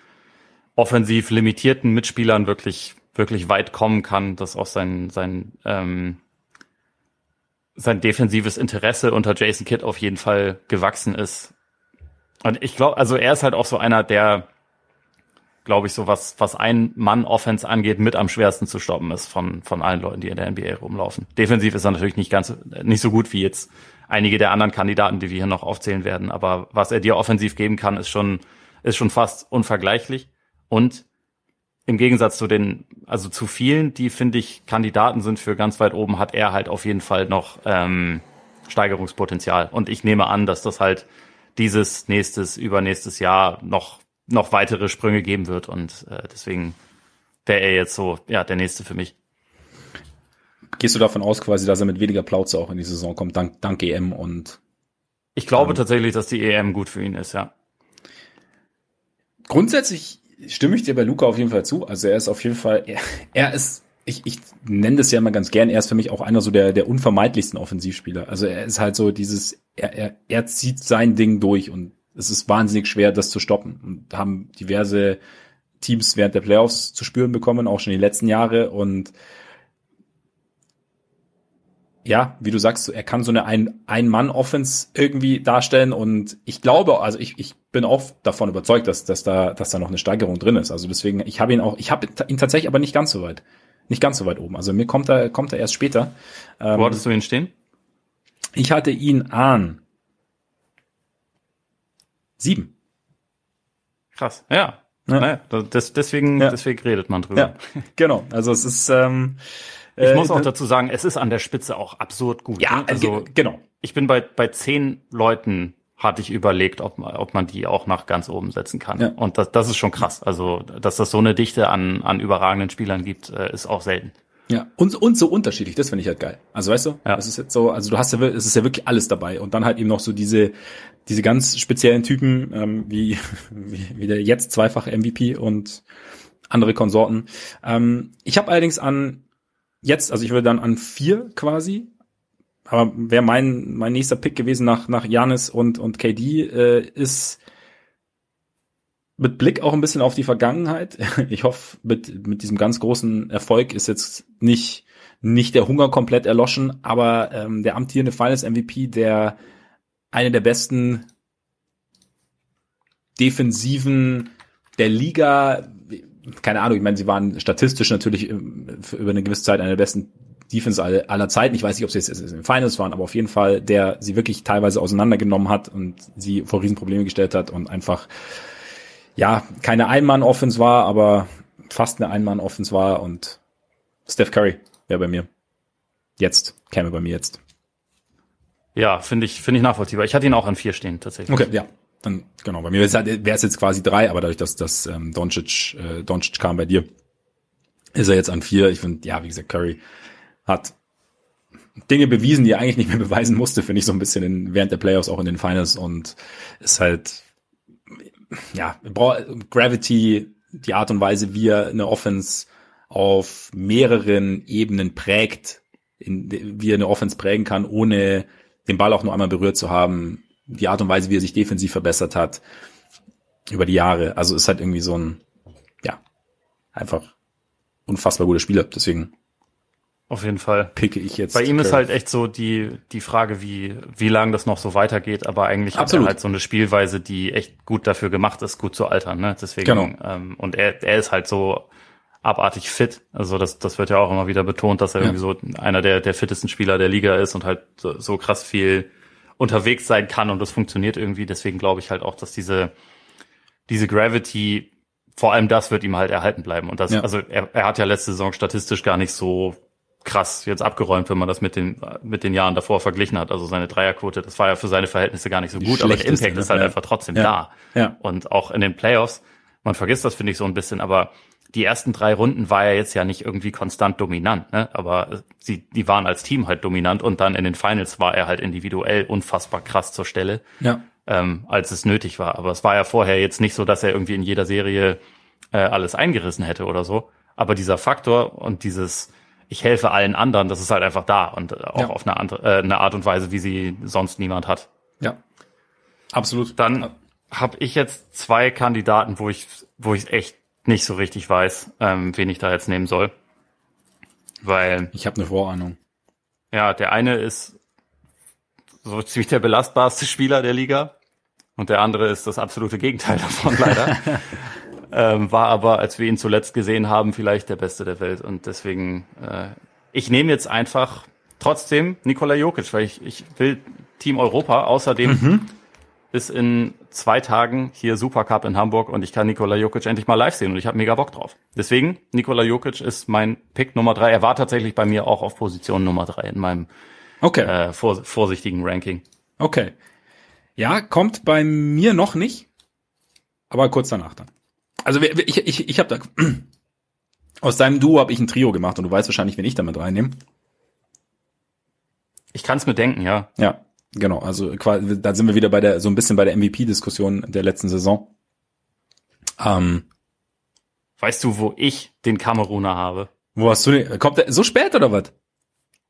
offensiv limitierten Mitspielern wirklich wirklich weit kommen kann, dass auch sein sein ähm, sein defensives Interesse unter Jason Kidd auf jeden Fall gewachsen ist. Und ich glaube, also er ist halt auch so einer, der glaube ich, so was, was ein Mann-Offense angeht, mit am schwersten zu stoppen ist von, von allen Leuten, die in der NBA rumlaufen. Defensiv ist er natürlich nicht ganz, nicht so gut wie jetzt einige der anderen Kandidaten, die wir hier noch aufzählen werden. Aber was er dir offensiv geben kann, ist schon, ist schon fast unvergleichlich. Und im Gegensatz zu den, also zu vielen, die finde ich Kandidaten sind für ganz weit oben, hat er halt auf jeden Fall noch ähm, Steigerungspotenzial. Und ich nehme an, dass das halt dieses nächstes, übernächstes Jahr noch noch weitere Sprünge geben wird und äh, deswegen wäre er jetzt so, ja, der nächste für mich. Gehst du davon aus, quasi, dass er mit weniger Plauze auch in die Saison kommt, dank, dank EM und ich glaube ähm, tatsächlich, dass die EM gut für ihn ist, ja. grundsätzlich stimme ich dir bei Luca auf jeden Fall zu. Also er ist auf jeden Fall, er, er ist, ich, ich nenne das ja immer ganz gern, er ist für mich auch einer so der, der unvermeidlichsten Offensivspieler. Also er ist halt so dieses, er, er, er zieht sein Ding durch und es ist wahnsinnig schwer, das zu stoppen. Und haben diverse Teams während der Playoffs zu spüren bekommen, auch schon die letzten Jahre. Und ja, wie du sagst, er kann so eine Ein-Mann-Offense irgendwie darstellen und ich glaube, also ich, ich bin auch davon überzeugt, dass, dass da, dass da noch eine Steigerung drin ist. Also deswegen, ich habe ihn auch, ich habe ihn tatsächlich aber nicht ganz so weit. Nicht ganz so weit oben. Also mir kommt er, kommt er erst später. Wo ähm, hattest du ihn stehen? Ich hatte ihn an sieben. Krass, ja. ja. Naja, das, deswegen, ja. deswegen redet man drüber. Ja, genau. Also es ist, ähm, ich äh, muss auch dazu sagen, es ist an der Spitze auch absurd gut. Ja, ne? also genau. Ich bin bei bei zehn Leuten hatte ich überlegt, ob man, ob man die auch nach ganz oben setzen kann. Ja. Und das, das ist schon krass. Also, dass das so eine Dichte an, an überragenden Spielern gibt, äh, ist auch selten. Ja, und, und so unterschiedlich, das finde ich halt geil. Also weißt du, ja. es ist jetzt so, also du hast ja, es ist ja wirklich alles dabei. Und dann halt eben noch so diese, diese ganz speziellen Typen, ähm, wie, *laughs* wie, wie der jetzt zweifach MVP und andere Konsorten. Ähm, ich habe allerdings an jetzt, also ich würde dann an vier quasi, aber wäre mein, mein nächster Pick gewesen nach, nach Janis und, und KD, äh, ist mit Blick auch ein bisschen auf die Vergangenheit. *laughs* Ich hoffe, mit, mit diesem ganz großen Erfolg ist jetzt nicht, nicht der Hunger komplett erloschen, aber ähm, der amtierende Finals MVP, der eine der besten Defensiven der Liga keine Ahnung, ich meine, sie waren statistisch natürlich ähm, über eine gewisse Zeit eine der besten Defense aller Zeiten. Ich weiß nicht, ob sie jetzt in den Finals waren, aber auf jeden Fall, der sie wirklich teilweise auseinandergenommen hat und sie vor Riesenprobleme gestellt hat und einfach, ja, keine Ein-Mann-Offense war, aber fast eine Ein-Mann-Offense war und Steph Curry wäre bei mir. Jetzt, käme bei mir jetzt. Ja, finde ich, finde ich nachvollziehbar. Ich hatte ihn auch an vier stehen, tatsächlich. Okay, ja. Dann, genau, bei mir wäre es jetzt quasi drei, aber dadurch, dass, dass ähm, Doncic, äh, Doncic kam bei dir, ist er jetzt an vier. Ich finde, ja, wie gesagt, Curry hat Dinge bewiesen, die er eigentlich nicht mehr *laughs* beweisen musste, finde ich so ein bisschen in, während der Playoffs, auch in den Finals und ist halt, ja, Gravity, die Art und Weise, wie er eine Offense auf mehreren Ebenen prägt, in, wie er eine Offense prägen kann, ohne den Ball auch nur einmal berührt zu haben, die Art und Weise, wie er sich defensiv verbessert hat über die Jahre. Also ist halt irgendwie so ein, ja, einfach unfassbar guter Spieler. Deswegen auf jeden Fall. Picke ich jetzt. Bei ihm ist halt echt so die, die Frage, wie, wie lange das noch so weitergeht, aber eigentlich Absolut. hat er halt so eine Spielweise, die echt gut dafür gemacht ist, gut zu altern, ne? Deswegen, genau. ähm, und er, er ist halt so abartig fit. Also das, das wird ja auch immer wieder betont, dass er ja. irgendwie so einer der, der fittesten Spieler der Liga ist und halt so, so krass viel unterwegs sein kann und das funktioniert irgendwie. Deswegen glaube ich halt auch, dass diese, diese Gravity, vor allem das wird ihm halt erhalten bleiben. Und das, ja. also er, er hat ja letzte Saison statistisch gar nicht so krass jetzt abgeräumt, wenn man das mit den, mit den Jahren davor verglichen hat. Also seine Dreierquote, das war ja für seine Verhältnisse gar nicht so gut, aber der Impact ist halt ja. einfach trotzdem ja. da. Ja. Und auch in den Playoffs, man vergisst das, finde ich, so ein bisschen, aber die ersten drei Runden war er jetzt ja nicht irgendwie konstant dominant, ne? aber sie, die waren als Team halt dominant und dann in den Finals war er halt individuell unfassbar krass zur Stelle, ja. ähm, als es nötig war. Aber es war ja vorher jetzt nicht so, dass er irgendwie in jeder Serie äh, alles eingerissen hätte oder so. Aber dieser Faktor und dieses ich helfe allen anderen, das ist halt einfach da und auch ja. auf eine, andere, äh, eine Art und Weise, wie sie sonst niemand hat. Ja, absolut. Dann habe ich jetzt zwei Kandidaten, wo ich, wo ich echt nicht so richtig weiß, ähm, wen ich da jetzt nehmen soll. Weil. Ich habe eine Vorahnung. Ja, der eine ist so ziemlich der belastbarste Spieler der Liga. Und der andere ist das absolute Gegenteil *laughs* davon, leider. *laughs* ähm, war aber, als wir ihn zuletzt gesehen haben, vielleicht der Beste der Welt. Und deswegen, äh, ich nehme jetzt einfach trotzdem Nikola Jokic, weil ich, ich will Team Europa. Außerdem mhm ist in zwei Tagen hier Supercup in Hamburg und ich kann Nikola Jokic endlich mal live sehen und ich habe mega Bock drauf. Deswegen, Nikola Jokic ist mein Pick Nummer drei. Er war tatsächlich bei mir auch auf Position Nummer drei in meinem okay. äh, vor, vorsichtigen Ranking. Okay. Ja, kommt bei mir noch nicht, aber kurz danach dann. Also ich, ich, ich habe da *clears throat* aus deinem Duo habe ich ein Trio gemacht und du weißt wahrscheinlich, wen ich damit reinnehme. Ich kann es mir denken, ja. Ja. Genau, also quasi, da sind wir wieder bei der, so ein bisschen bei der MVP-Diskussion der letzten Saison. Ähm, weißt du, wo ich den Kameruner habe? Wo hast du den? Kommt der so spät oder was?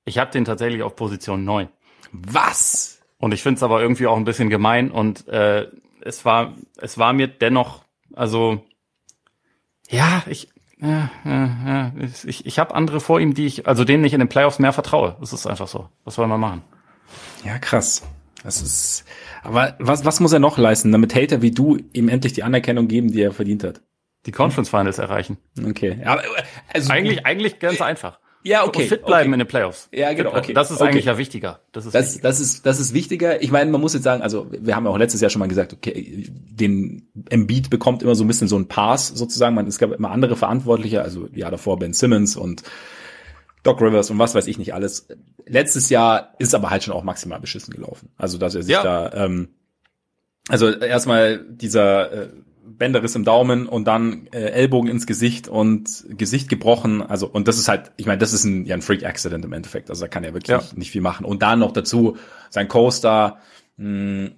Ich habe den tatsächlich auf Position 9. Was? Und ich finde es aber irgendwie auch ein bisschen gemein und äh, es war es war mir dennoch also ja ich ja, ja, ja. ich, ich habe andere vor ihm, die ich, also denen ich in den Playoffs mehr vertraue. Das ist einfach so. Was soll man machen? Ja, krass. Das ist, aber was, was muss er noch leisten, damit Hater wie du ihm endlich die Anerkennung geben, die er verdient hat? Die Conference Finals erreichen. Okay. Aber, also, eigentlich, eigentlich ganz einfach. Ja, okay. Und fit bleiben okay. in den Playoffs. Ja, genau. Okay. Das ist okay. eigentlich ja wichtiger. Das ist, das, wichtiger. das ist, das ist wichtiger. Ich meine, man muss jetzt sagen, also wir haben ja auch letztes Jahr schon mal gesagt, okay, den Embiid bekommt immer so ein bisschen so ein Pass sozusagen. Man, es gab immer andere Verantwortliche, also ja davor Ben Simmons und Doc Rivers und was weiß ich nicht alles. Letztes Jahr ist aber halt schon auch maximal beschissen gelaufen. Also dass er sich ja. da, ähm, also erstmal dieser äh, Bänderriss im Daumen und dann äh, Ellbogen ins Gesicht und Gesicht gebrochen. Also und das ist halt, ich meine, das ist ein, ja ein Freak Accident im Endeffekt. Also da kann er wirklich ja. nicht, nicht, viel machen. Und dann noch dazu sein Co-Star mh,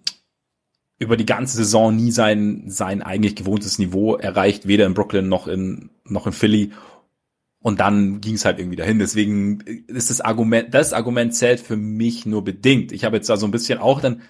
über die ganze Saison nie sein sein eigentlich gewohntes Niveau erreicht, weder in Brooklyn noch in noch in Philly. Und dann ging es halt irgendwie dahin. Deswegen ist das Argument, das Argument zählt für mich nur bedingt. Ich habe jetzt da so ein bisschen auch dann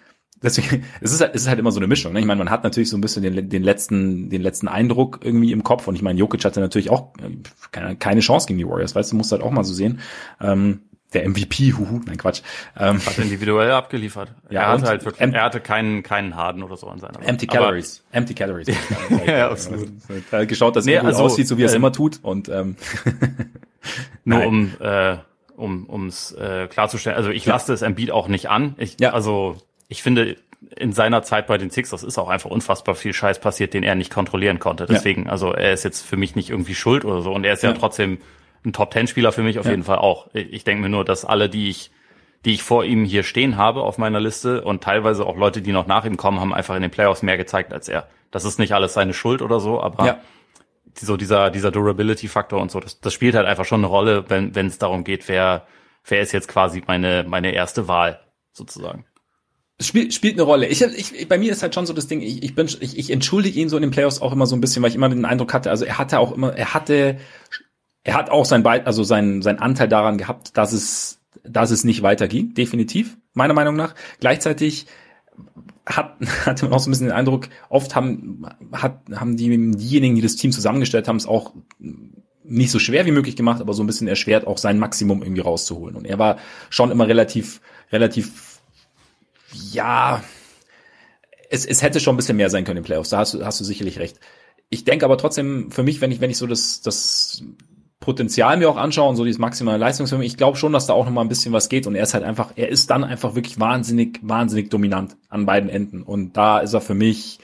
deswegen, *laughs* es ist, halt, es ist halt immer so eine Mischung. Ne? Ich meine, man hat natürlich so ein bisschen den, den letzten, den letzten Eindruck irgendwie im Kopf. Und ich meine, Jokic hatte natürlich auch äh, keine, keine Chance gegen die Warriors. Weißt du, musst halt auch mal so sehen. Ähm, der MVP, huhu, nein Quatsch. Ähm, hat individuell abgeliefert. *laughs* Ja, er hatte halt wirklich, er hatte keinen, keinen Harden oder so an seiner Empty Calories. Aber, empty Calories. ja, absolut. Er hat geschaut, dass nee, er gut also, aussieht, so wie er es ähm, immer tut. Und ähm, *laughs* nur um äh, um ums äh, klarzustellen, also ich ja. lasse es Embiid auch nicht an. Ich, ja. Also ich finde, in seiner Zeit bei den Sixers ist auch einfach unfassbar viel Scheiß passiert, den er nicht kontrollieren konnte. Deswegen, ja. also er ist jetzt für mich nicht irgendwie schuld oder so. Und er ist ja, ja trotzdem ein Top-Ten-Spieler für mich auf ja. jeden Fall auch. Ich denke mir nur, dass alle, die ich, die ich vor ihm hier stehen habe auf meiner Liste und teilweise auch Leute, die noch nach ihm kommen, haben einfach in den Playoffs mehr gezeigt als er. Das ist nicht alles seine Schuld oder so, aber ja. so dieser, dieser Durability-Faktor und so, das, das spielt halt einfach schon eine Rolle, wenn wenn es darum geht, wer, wer ist jetzt quasi meine, meine erste Wahl sozusagen. Spielt, spielt eine Rolle. Ich, ich, bei mir ist halt schon so das Ding, ich, ich bin, ich, ich entschuldige ihn so in den Playoffs auch immer so ein bisschen, weil ich immer den Eindruck hatte, also er hatte auch immer, er hatte, er hat auch sein also sein, sein Anteil daran gehabt, dass es, dass es nicht weiterging, definitiv, meiner Meinung nach. Gleichzeitig hat, *laughs* hatte man auch so ein bisschen den Eindruck, oft haben, hat, haben die, diejenigen, die das Team zusammengestellt haben, es auch nicht so schwer wie möglich gemacht, aber so ein bisschen erschwert, auch sein Maximum irgendwie rauszuholen. Und er war schon immer relativ, relativ ja, es, es hätte schon ein bisschen mehr sein können im Playoffs. Da hast du, hast du sicherlich recht. Ich denke aber trotzdem, für mich, wenn ich, wenn ich so das, das Potenzial mir auch anschaue und so dieses maximale Leistungsvermögen, ich glaube schon, dass da auch noch mal ein bisschen was geht und er ist halt einfach, er ist dann einfach wirklich wahnsinnig, wahnsinnig dominant an beiden Enden und da ist er für mich,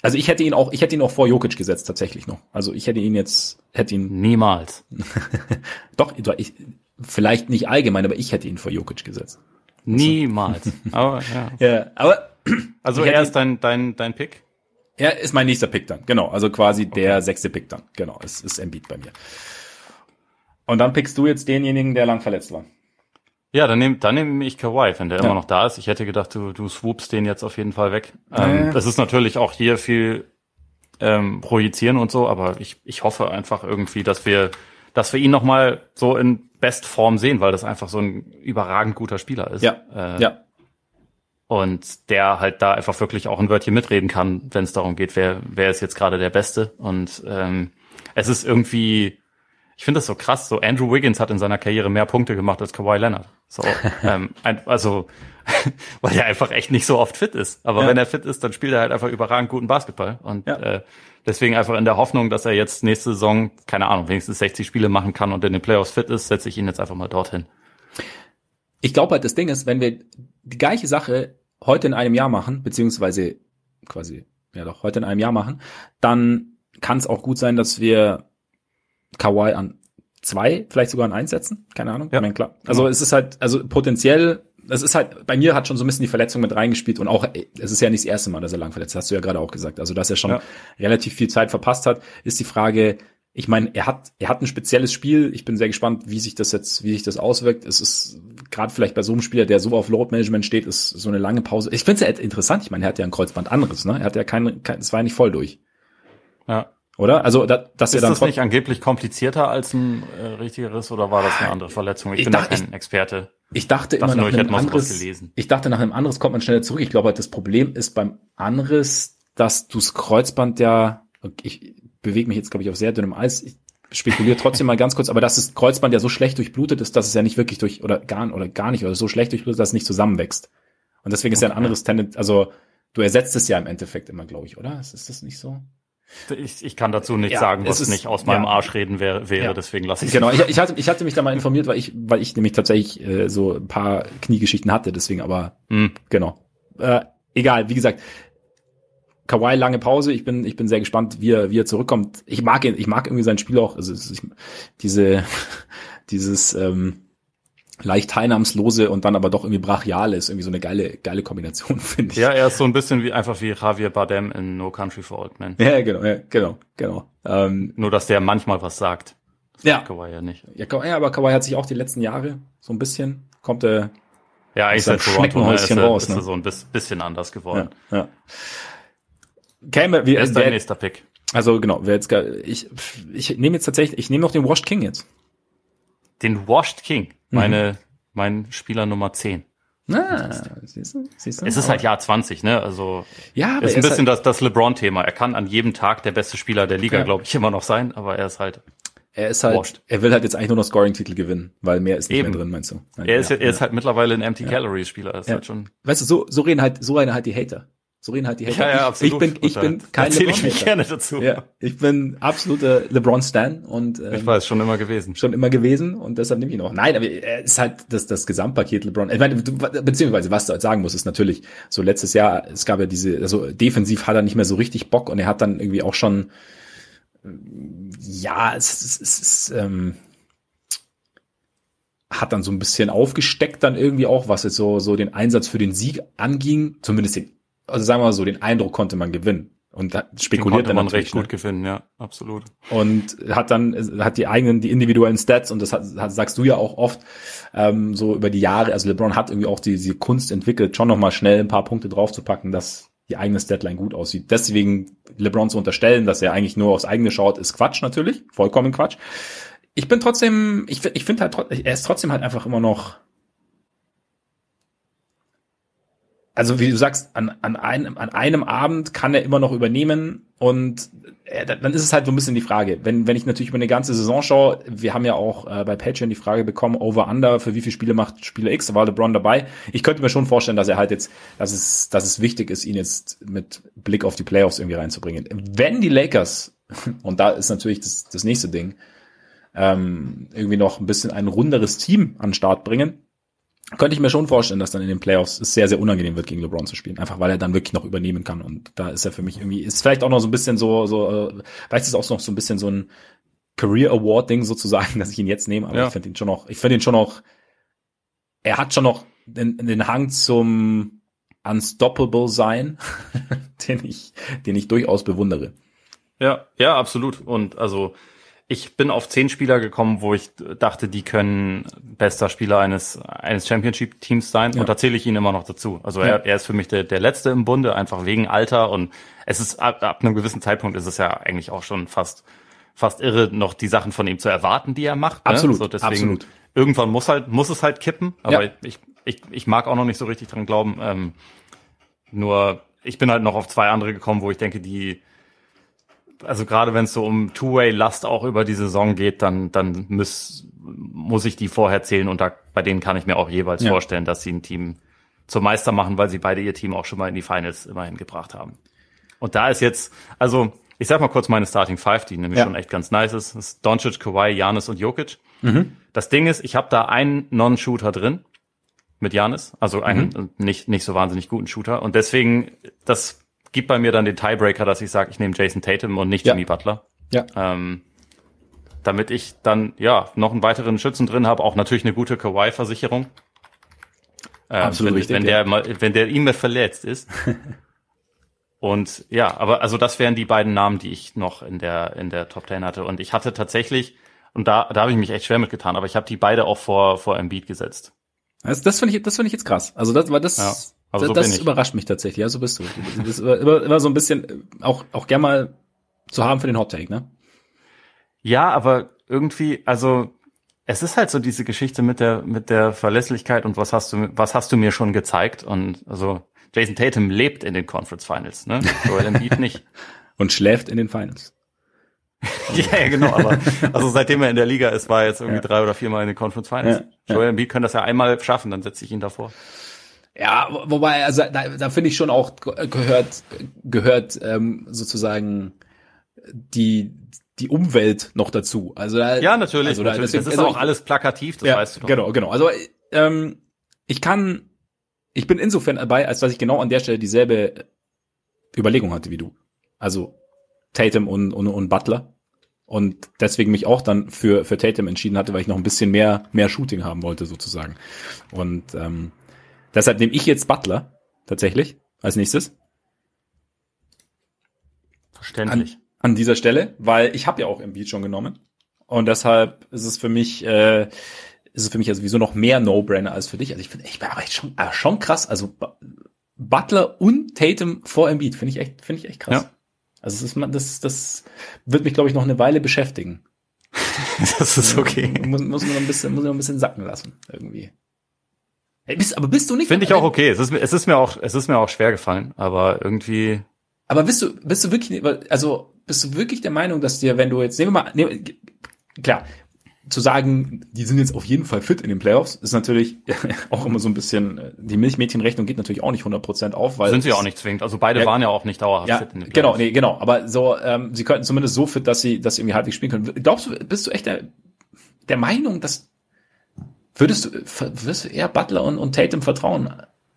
also ich hätte ihn auch, ich hätte ihn auch vor Jokic gesetzt tatsächlich noch. Also ich hätte ihn jetzt, hätte ihn *laughs* niemals. *laughs* Doch, ich, vielleicht nicht allgemein, aber ich hätte ihn vor Jokic gesetzt. Niemals. *laughs* aber ja. ja aber *clears throat* also er ist dein dein dein Pick. Er ist mein nächster Pick dann. Genau, also quasi okay. der sechste Pick dann. Genau, es ist Embiid bei mir. Und dann pickst du jetzt denjenigen, der lang verletzt war. Ja, dann nehme dann nehme ich Kawhi, wenn der ja. immer noch da ist. Ich hätte gedacht, du du swoopst den jetzt auf jeden Fall weg. Ähm, das ist natürlich auch hier viel ähm, projizieren und so, aber ich ich hoffe einfach irgendwie, dass wir dass wir ihn noch mal so in Bestform sehen, weil das einfach so ein überragend guter Spieler ist. Ja. Äh, ja. Und der halt da einfach wirklich auch ein Wörtchen mitreden kann, wenn es darum geht, wer, wer ist jetzt gerade der Beste. Und ähm, es ist irgendwie, ich finde das so krass, so Andrew Wiggins hat in seiner Karriere mehr Punkte gemacht als Kawhi Leonard. So, *laughs* ähm, ein, also, *laughs* weil er einfach echt nicht so oft fit ist. Aber ja. wenn er fit ist, dann spielt er halt einfach überragend guten Basketball. Und ja. äh, Deswegen einfach in der Hoffnung, dass er jetzt nächste Saison, keine Ahnung, wenigstens 60 Spiele machen kann und in den Playoffs fit ist, setze ich ihn jetzt einfach mal dorthin. Ich glaube halt, das Ding ist, wenn wir die gleiche Sache heute in einem Jahr machen, beziehungsweise quasi, ja doch, heute in einem Jahr machen, dann kann es auch gut sein, dass wir Kawhi an zwei, vielleicht sogar an eins setzen. Keine Ahnung. Ja. Ich meine, klar. Also genau. es ist halt, also potenziell es ist halt, bei mir hat schon so ein bisschen die Verletzung mit reingespielt und auch, es ist ja nicht das erste Mal, dass er lang verletzt hast du ja gerade auch gesagt. Also, dass er schon ja. relativ viel Zeit verpasst hat, ist die Frage, ich meine, er hat, er hat ein spezielles Spiel. Ich bin sehr gespannt, wie sich das jetzt, wie sich das auswirkt. Es ist gerade vielleicht bei so einem Spieler, der so auf Load Management steht, ist so eine lange Pause. Ich finde es ja interessant. Ich meine, er hat ja ein Kreuzband anderes, ne? Er hat ja kein, kein es war ja nicht voll durch. Ja. Oder? Also, da, dass ist er dann das nicht angeblich komplizierter als ein äh, richtigeres oder war das eine andere Verletzung? Ich, Ich bin da kein Experte. Ich dachte immer Dachte nach nur, einem anderes, gelesen. ich dachte nach einem anderes kommt man schneller zurück. Ich glaube, das Problem ist beim anderes, dass du das Kreuzband ja, ich bewege mich jetzt, glaube ich, auf sehr dünnem Eis. Ich spekuliere trotzdem mal ganz kurz, aber dass das Kreuzband ja so schlecht durchblutet ist, dass es ja nicht wirklich durch, oder gar, oder gar nicht, oder so schlecht durchblutet, dass es nicht zusammenwächst. Und deswegen ist ja ein Okay. anderes Tendenz, also du ersetzt es ja im Endeffekt immer, glaube ich, oder? Ist, ist das nicht so? Ich, ich kann dazu nicht Ja, sagen, es was ist- nicht aus meinem ja. Arsch reden wäre, wäre Ja. deswegen lasse ich Genau, ich, ich, hatte, ich hatte mich da mal informiert, weil ich, weil ich nämlich tatsächlich äh, so ein paar Kniegeschichten hatte, deswegen aber Hm. Genau. Äh, egal, wie gesagt, Kawhi lange Pause. Ich bin, ich bin sehr gespannt, wie er, wie er zurückkommt. Ich mag ihn, ich mag irgendwie sein Spiel auch. Also ich, diese, *laughs* dieses ähm, leicht teilnahmslose und dann aber doch irgendwie brachiale ist irgendwie so eine geile, geile Kombination, *laughs* finde ich. Ja, er ist so ein bisschen wie einfach wie Javier Bardem in No Country for Old Men. ja genau, ja, genau, genau. Ähm, Nur, dass der manchmal was sagt. Das Ja. Kawhi ja nicht. ja, ja, aber Kawhi hat sich auch die letzten Jahre so ein bisschen kommt er Ja, eigentlich seit Toronto ne, ist er, raus, ist er ne? so ein bis- bisschen anders geworden. ja, ja. Käme, wie, ist dein nächster Pick? also genau, wer jetzt ich, ich nehme jetzt tatsächlich, ich nehme noch den Washed King jetzt. Den Washed King. Mhm. Meine, mein Spieler Nummer 10. Ah, siehst du, siehst du? Es ist halt Jahr 20, ne? Also ja, aber ist ein bisschen halt, das, das LeBron-Thema. Er kann an jedem Tag der beste Spieler der Liga, Ja. glaube ich, immer noch sein, aber er ist halt, er ist halt, washed. er will halt jetzt eigentlich nur noch Scoring-Titel gewinnen, weil mehr ist nicht Eben. mehr drin, meinst du? er ist, ja, er ist halt mittlerweile ein Empty Calories-Spieler. Ist Ja. halt schon. Weißt du, so, so reden halt, so reden halt die Hater. So reden halt die Hater. Ja, ja, absolut. Ich bin, ich bin kein erzähle ich mich gerne dazu. Ja, ich bin absoluter LeBron-Stan und ähm, Ich weiß, schon immer gewesen. schon immer gewesen und deshalb nehme ich ihn auch. Nein, aber er ist halt das, das Gesamtpaket LeBron. Ich meine, beziehungsweise was du halt sagen musst, ist natürlich so letztes Jahr, es gab ja diese, also defensiv hat er nicht mehr so richtig Bock und er hat dann irgendwie auch schon, ja, es, es, es ist, ähm, hat dann so ein bisschen aufgesteckt dann irgendwie auch, was jetzt so, so den Einsatz für den Sieg anging, zumindest den, also sagen wir mal so, den Eindruck konnte man gewinnen. Und da spekuliert dann man recht ne? gut gewinnen, ja, absolut. und hat dann hat die eigenen die individuellen Stats und das hat, hat, sagst du ja auch oft ähm, so über die Jahre also LeBron hat irgendwie auch die, die Kunst entwickelt schon noch mal schnell ein paar Punkte draufzupacken dass die eigene Statline gut aussieht deswegen LeBron zu unterstellen dass er eigentlich nur aufs eigene schaut ist Quatsch natürlich vollkommen Quatsch ich bin trotzdem ich, ich finde halt er ist trotzdem halt einfach immer noch also wie du sagst, an, an, einem, an einem Abend kann er immer noch übernehmen und äh, dann ist es halt so ein bisschen die Frage. Wenn, wenn ich natürlich über eine ganze Saison schaue, wir haben ja auch äh, bei Patreon die Frage bekommen, Over-Under, für wie viele Spiele macht Spieler X, da war LeBron dabei. Ich könnte mir schon vorstellen, dass er halt jetzt, dass es, dass es wichtig ist, ihn jetzt mit Blick auf die Playoffs irgendwie reinzubringen. Wenn die Lakers, *laughs* und da ist natürlich das, das nächste Ding, ähm, irgendwie noch ein bisschen ein runderes Team an den Start bringen, könnte ich mir schon vorstellen, dass dann in den Playoffs es sehr, sehr unangenehm wird, gegen LeBron zu spielen. Einfach weil er dann wirklich noch übernehmen kann. Und da ist er für mich irgendwie, ist vielleicht auch noch so ein bisschen so, so, äh, vielleicht ist es auch noch so ein bisschen so ein Career Award Ding sozusagen, *laughs* dass ich ihn jetzt nehme. Aber Ja. ich finde ihn schon noch, ich finde ihn schon noch, er hat schon noch den, den Hang zum Unstoppable sein, *laughs* den ich, den ich durchaus bewundere. Ja, ja, absolut. Und also ich bin auf zehn Spieler gekommen, wo ich dachte, die können bester Spieler eines, eines Championship-Teams sein. Ja. Und da zähle ich ihn immer noch dazu. Also Ja. er, er ist für mich der, der Letzte im Bunde, einfach wegen Alter. Und es ist ab, ab einem gewissen Zeitpunkt ist es ja eigentlich auch schon fast, fast irre, noch die Sachen von ihm zu erwarten, die er macht. Ne? Absolut, So deswegen, absolut. Irgendwann muss halt, muss es halt kippen. Aber Ja. ich, ich, ich mag auch noch nicht so richtig dran glauben. Ähm, nur ich bin halt noch auf zwei andere gekommen, wo ich denke, die, also gerade wenn es so um Two-Way-Last auch über die Saison geht, dann, dann muss, muss ich die vorher zählen und da, bei denen kann ich mir auch jeweils Ja. vorstellen, dass sie ein Team zum Meister machen, weil sie beide ihr Team auch schon mal in die Finals immerhin gebracht haben. Und da ist jetzt, also ich sag mal kurz meine Starting Five, die nämlich Ja. schon echt ganz nice ist. Das ist Doncic, Kawhi, Janis und Jokic. Mhm. Das Ding ist, ich habe da einen Non-Shooter drin mit Janis, also einen Mhm. nicht nicht so wahnsinnig guten Shooter und deswegen das gibt bei mir dann den Tiebreaker, dass ich sage, ich nehme Jason Tatum und nicht Ja. Jimmy Butler. Ja. Ähm, damit ich dann ja noch einen weiteren Schützen drin habe, auch natürlich eine gute Kawhi-Versicherung. Ähm, Absolut wenn, richtig, wenn ja. der mal, wenn der ihm verletzt ist. *laughs* und ja, aber also das wären die beiden Namen, die ich noch in der in der Top 10 hatte. Und ich hatte tatsächlich und da da habe ich mich echt schwer mitgetan, aber ich habe die beide auch vor vor Embiid gesetzt. Das, das finde ich, das finde ich jetzt krass. Also das war das, Ja, aber das, so das überrascht mich tatsächlich. Ja, so bist du. Du bist immer, immer so ein bisschen, äh, auch, auch gern mal zu haben für den Hot Take, ne? Ja, aber irgendwie, also es ist halt so diese Geschichte mit der mit der Verlässlichkeit und was hast du was hast du mir schon gezeigt und also Jason Tatum lebt in den Conference Finals, ne? Joel Embiid nicht *laughs* und schläft in den Finals. *laughs* ja, ja, genau, aber also seitdem er in der Liga ist, war er jetzt irgendwie ja. drei oder viermal in den Conference Finals. Ja, Joel Embiid können das ja einmal schaffen, dann setze ich ihn davor. Ja, wobei, also da, da finde ich schon auch gehört, gehört ähm, sozusagen die die Umwelt noch dazu. Also da, ja, natürlich. Also da, natürlich. Deswegen, das ist also auch ich, alles plakativ, das ja, weißt du doch. Genau, genau. Also ähm, ich kann, ich bin insofern dabei, als dass ich genau an der Stelle dieselbe Überlegung hatte wie du. Also Tatum und, und, und Butler. Und deswegen mich auch dann für, für Tatum entschieden hatte, weil ich noch ein bisschen mehr, mehr Shooting haben wollte, sozusagen. Und ähm, deshalb nehme ich jetzt Butler tatsächlich als nächstes. Verständlich. An, an dieser Stelle, weil ich habe ja auch Embiid schon genommen. Und deshalb ist es für mich, äh, ist es für mich also sowieso noch mehr No-Brainer als für dich. Also ich finde, ich bin aber echt schon, äh, schon krass. Also Butler und Tatum vor Embiid finde ich echt, finde ich echt krass. Ja. Also das, ist, das, das wird mich, glaube ich, noch eine Weile beschäftigen. *laughs* das ist okay. Muss, muss man noch ein bisschen, muss man noch ein bisschen sacken lassen, irgendwie. Bist, aber bist du nicht? Finde ich auch okay. Es ist, es ist mir auch, es ist mir auch schwer gefallen, aber irgendwie. Aber bist du, bist du wirklich, also bist du wirklich der Meinung, dass dir, wenn du jetzt, nehmen wir mal, nehmen, klar, zu sagen, die sind jetzt auf jeden Fall fit in den Playoffs, ist natürlich *laughs* auch immer so ein bisschen, die Milchmädchenrechnung geht natürlich auch nicht 100% auf, weil. Sind sie auch nicht zwingend. Also beide ja, waren ja auch nicht dauerhaft ja, fit in den Playoffs. Genau, nee, genau. Aber so, ähm, sie könnten zumindest so fit, dass sie, dass sie irgendwie halbwegs spielen können. Glaubst du, bist du echt der, der Meinung, dass, würdest du, würdest du eher Butler und, und Tatum vertrauen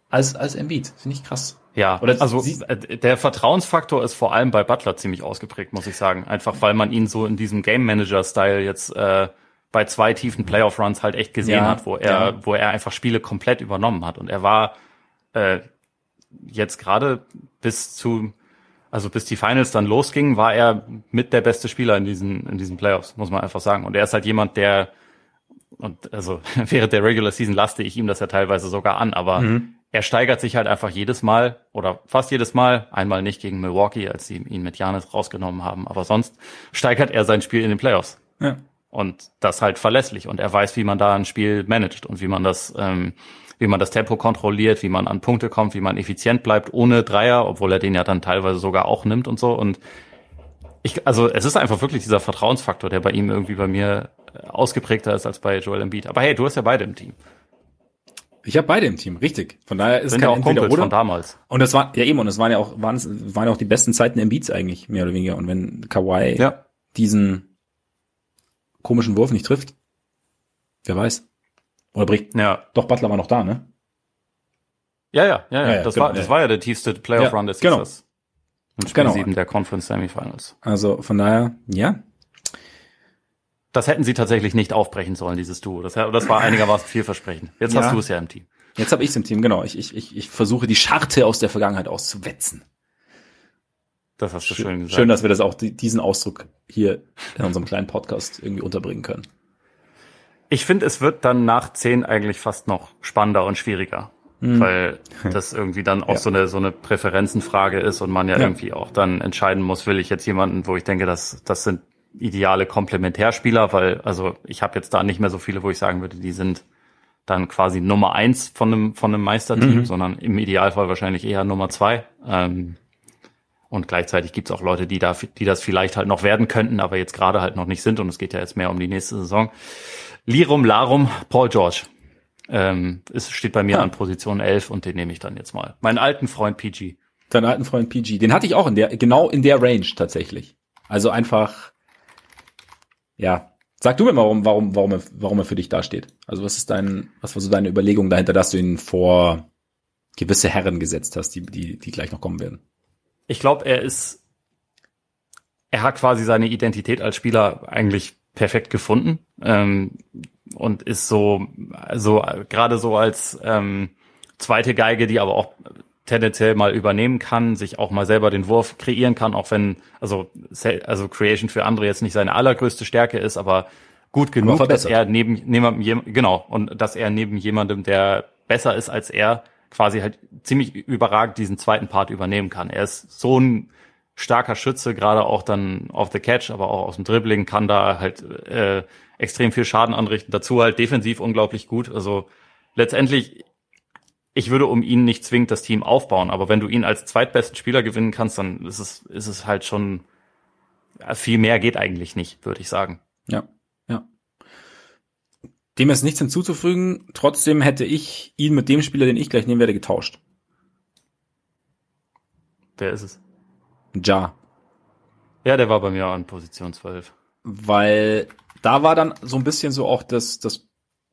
als, als Embiid? Finde ich krass. Ja, Oder also äh, der Vertrauensfaktor ist vor allem bei Butler ziemlich ausgeprägt, muss ich sagen. Einfach weil man ihn so in diesem Game Manager-Style jetzt äh, bei zwei tiefen Playoff-Runs halt echt gesehen ja, hat, wo er, ja. wo er einfach Spiele komplett übernommen hat. Und er war äh, jetzt gerade bis zu, also bis die Finals dann losgingen, war er mit der beste Spieler in diesen, in diesen Playoffs, muss man einfach sagen. Und er ist halt jemand, der, und also *laughs* während der Regular Season laste ich ihm das ja teilweise sogar an, aber mhm er steigert sich halt einfach jedes Mal oder fast jedes Mal, einmal nicht gegen Milwaukee, als sie ihn mit Janis rausgenommen haben, aber sonst steigert er sein Spiel in den Playoffs. Ja. Und das halt verlässlich und er weiß, wie man da ein Spiel managt und wie man das, ähm, wie man das Tempo kontrolliert, wie man an Punkte kommt, wie man effizient bleibt ohne Dreier, obwohl er den ja dann teilweise sogar auch nimmt und so und ich, also es ist einfach wirklich dieser Vertrauensfaktor, der bei ihm irgendwie bei mir ausgeprägter ist als bei Joel Embiid. Aber hey, du hast ja beide im Team. Ich habe beide im Team, richtig. Von daher ist Sind kein ja auch entweder oder. von damals. Und das war ja eben und es waren ja auch waren es waren auch die besten Zeiten im Beats eigentlich mehr oder weniger. Und wenn Kawhi ja. diesen komischen Wurf nicht trifft, wer weiß? Oder bricht? Ja. Doch Butler war noch da, ne? Ja, ja, ja, ja. ja, das genau, war das war ja der tiefste Playoff Run des genau. Und Spiel genau. 7 der Conference Semifinals. Also von daher, ja, das hätten sie tatsächlich nicht aufbrechen sollen, dieses Duo. Das, das war einigermaßen vielversprechend. Jetzt ja. hast du es ja im Team. Jetzt habe ich es im Team, genau. Ich, ich, ich, ich versuche die Scharte aus der Vergangenheit auszuwetzen. Das hast du schön, schön gesagt. Schön, dass wir das auch, diesen Ausdruck hier in unserem kleinen Podcast irgendwie unterbringen können. Ich finde, es wird dann nach zehn eigentlich fast noch spannender und schwieriger. Mhm. Weil das irgendwie dann auch ja. so eine so eine Präferenzenfrage ist und man ja, ja, irgendwie auch dann entscheiden muss, will ich jetzt jemanden, wo ich denke, dass das sind ideale Komplementärspieler, weil also ich habe jetzt da nicht mehr so viele, wo ich sagen würde, die sind dann quasi Nummer eins von einem von einem Meisterteam, mhm. sondern im Idealfall wahrscheinlich eher Nummer zwei. Ähm, und gleichzeitig gibt's auch Leute, die da, die das vielleicht halt noch werden könnten, aber jetzt gerade halt noch nicht sind. Und es geht ja jetzt mehr um die nächste Saison. Lirum Larum, Paul George. Ähm, es steht bei mir ah. an Position 11 und den nehme ich dann jetzt mal. Meinen alten Freund PG. Deinen alten Freund PG. Den hatte ich auch in der, genau in der Range tatsächlich. Also einfach ja, sag du mir mal, warum, warum, warum, er, warum er für dich dasteht. Also was ist dein, was war so deine Überlegung dahinter, dass du ihn vor gewisse Herren gesetzt hast, die, die, die gleich noch kommen werden? Ich glaube, er ist, er hat quasi seine Identität als Spieler eigentlich perfekt gefunden ähm, und ist so, so gerade so als ähm, zweite Geige, die aber auch tendenziell mal übernehmen kann, sich auch mal selber den Wurf kreieren kann, auch wenn also also Creation für andere jetzt nicht seine allergrößte Stärke ist, aber gut genug, aber dass er neben neben genau und dass er neben jemandem, der besser ist als er, quasi halt ziemlich überragend diesen zweiten Part übernehmen kann. Er ist so ein starker Schütze, gerade auch dann auf the Catch, aber auch aus dem Dribbling, kann da halt äh, extrem viel Schaden anrichten. Dazu halt defensiv unglaublich gut. Also letztendlich, ich würde um ihn nicht zwingend das Team aufbauen, aber wenn du ihn als zweitbesten Spieler gewinnen kannst, dann ist es, ist es halt schon, ja, viel mehr geht eigentlich nicht, würde ich sagen. Ja, ja. Dem ist nichts hinzuzufügen. Trotzdem hätte ich ihn mit dem Spieler, den ich gleich nehmen werde, getauscht. Wer ist es? Ja. Ja, der war bei mir an Position 12. Weil da war dann so ein bisschen so auch das, das,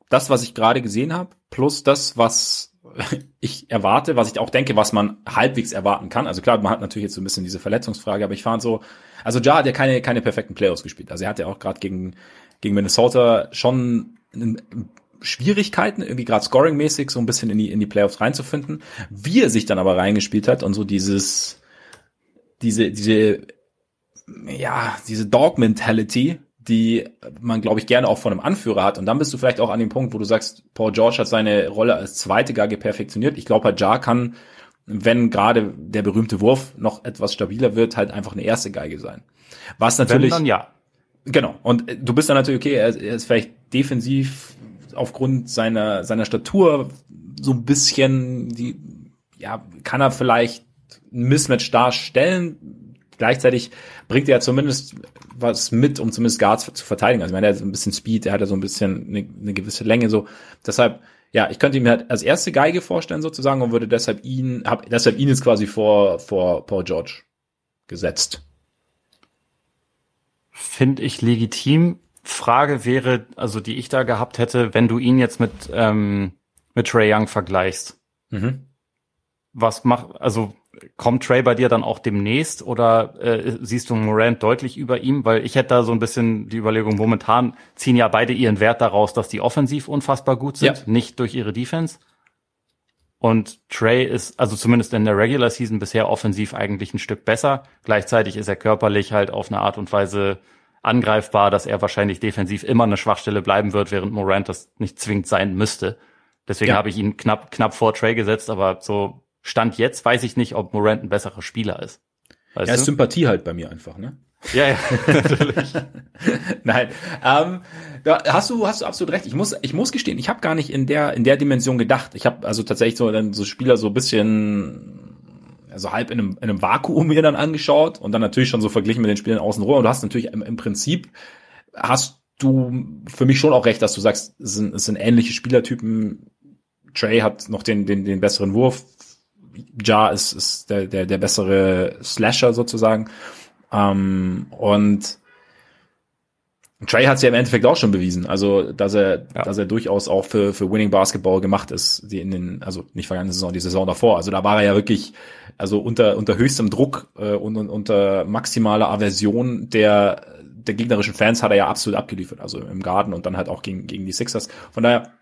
das, was ich gerade gesehen habe, plus das, was ich erwarte, was ich auch denke, was man halbwegs erwarten kann. Also klar, man hat natürlich jetzt so ein bisschen diese Verletzungsfrage, aber ich fand so, also Ja hat ja keine, keine perfekten Playoffs gespielt. Also er hat ja auch gerade gegen, gegen Minnesota schon Schwierigkeiten, irgendwie gerade scoringmäßig so ein bisschen in die, in die Playoffs reinzufinden. Wie er sich dann aber reingespielt hat und so dieses, diese, diese, ja, diese Dog-Mentality, die man, glaube ich, gerne auch von einem Anführer hat. Und dann bist du vielleicht auch an dem Punkt, wo du sagst, Paul George hat seine Rolle als zweite Geige perfektioniert. Ich glaube halt, Jar kann, wenn gerade der berühmte Wurf noch etwas stabiler wird, halt einfach eine erste Geige sein. Was natürlich. Wenn dann ja. Genau. Und du bist dann natürlich, okay, er ist vielleicht defensiv aufgrund seiner, seiner Statur so ein bisschen, die, ja, kann er vielleicht ein Mismatch darstellen. Gleichzeitig bringt er zumindest was mit, um zumindest Guards zu verteidigen. Also ich meine, er hat so ein bisschen Speed, er hat ja so ein bisschen eine, eine gewisse Länge, so. Deshalb, ja, ich könnte ihn mir halt als erste Geige vorstellen sozusagen und würde deshalb ihn, hab deshalb ihn jetzt quasi vor, vor Paul George gesetzt. Finde ich legitim. Frage wäre, also die ich da gehabt hätte, wenn du ihn jetzt mit, ähm, mit Trey Young vergleichst. Mhm. Was macht, also kommt Trey bei dir dann auch demnächst oder äh, siehst du Morant deutlich über ihm? Weil ich hätte da so ein bisschen die Überlegung, momentan ziehen ja beide ihren Wert daraus, dass die offensiv unfassbar gut sind, ja. nicht durch ihre Defense. Und Trey ist, also zumindest in der Regular Season bisher offensiv eigentlich ein Stück besser. Gleichzeitig ist er körperlich halt auf eine Art und Weise angreifbar, dass er wahrscheinlich defensiv immer eine Schwachstelle bleiben wird, während Morant das nicht zwingend sein müsste. Deswegen ja. habe ich ihn knapp, knapp vor Trey gesetzt, aber so Stand jetzt weiß ich nicht, ob Morant ein besserer Spieler ist. Weißt ja, ist Sympathie halt bei mir einfach, ne? Ja, ja, *laughs* natürlich. *laughs* Nein, ähm, da hast du hast du absolut recht. Ich muss ich muss gestehen, ich habe gar nicht in der in der Dimension gedacht. Ich habe also tatsächlich so dann so Spieler so ein bisschen also halb in einem, in einem Vakuum mir dann angeschaut und dann natürlich schon so verglichen mit den Spielern außen rum. Und du hast natürlich im, im Prinzip hast du für mich schon auch recht, dass du sagst, es sind, es sind ähnliche Spielertypen. Trey hat noch den, den, den besseren Wurf, Ja ist, ist der, der, der bessere Slasher sozusagen. Ähm, und Trey hat es ja im Endeffekt auch schon bewiesen, also dass er, ja. dass er durchaus auch für für Winning Basketball gemacht ist, die in den, also nicht vergangene Saison, die Saison davor. Also da war er ja wirklich, also unter unter höchstem Druck äh, und, und unter maximaler Aversion der der gegnerischen Fans hat er ja absolut abgeliefert, also im Garten und dann halt auch gegen gegen die Sixers. Von daher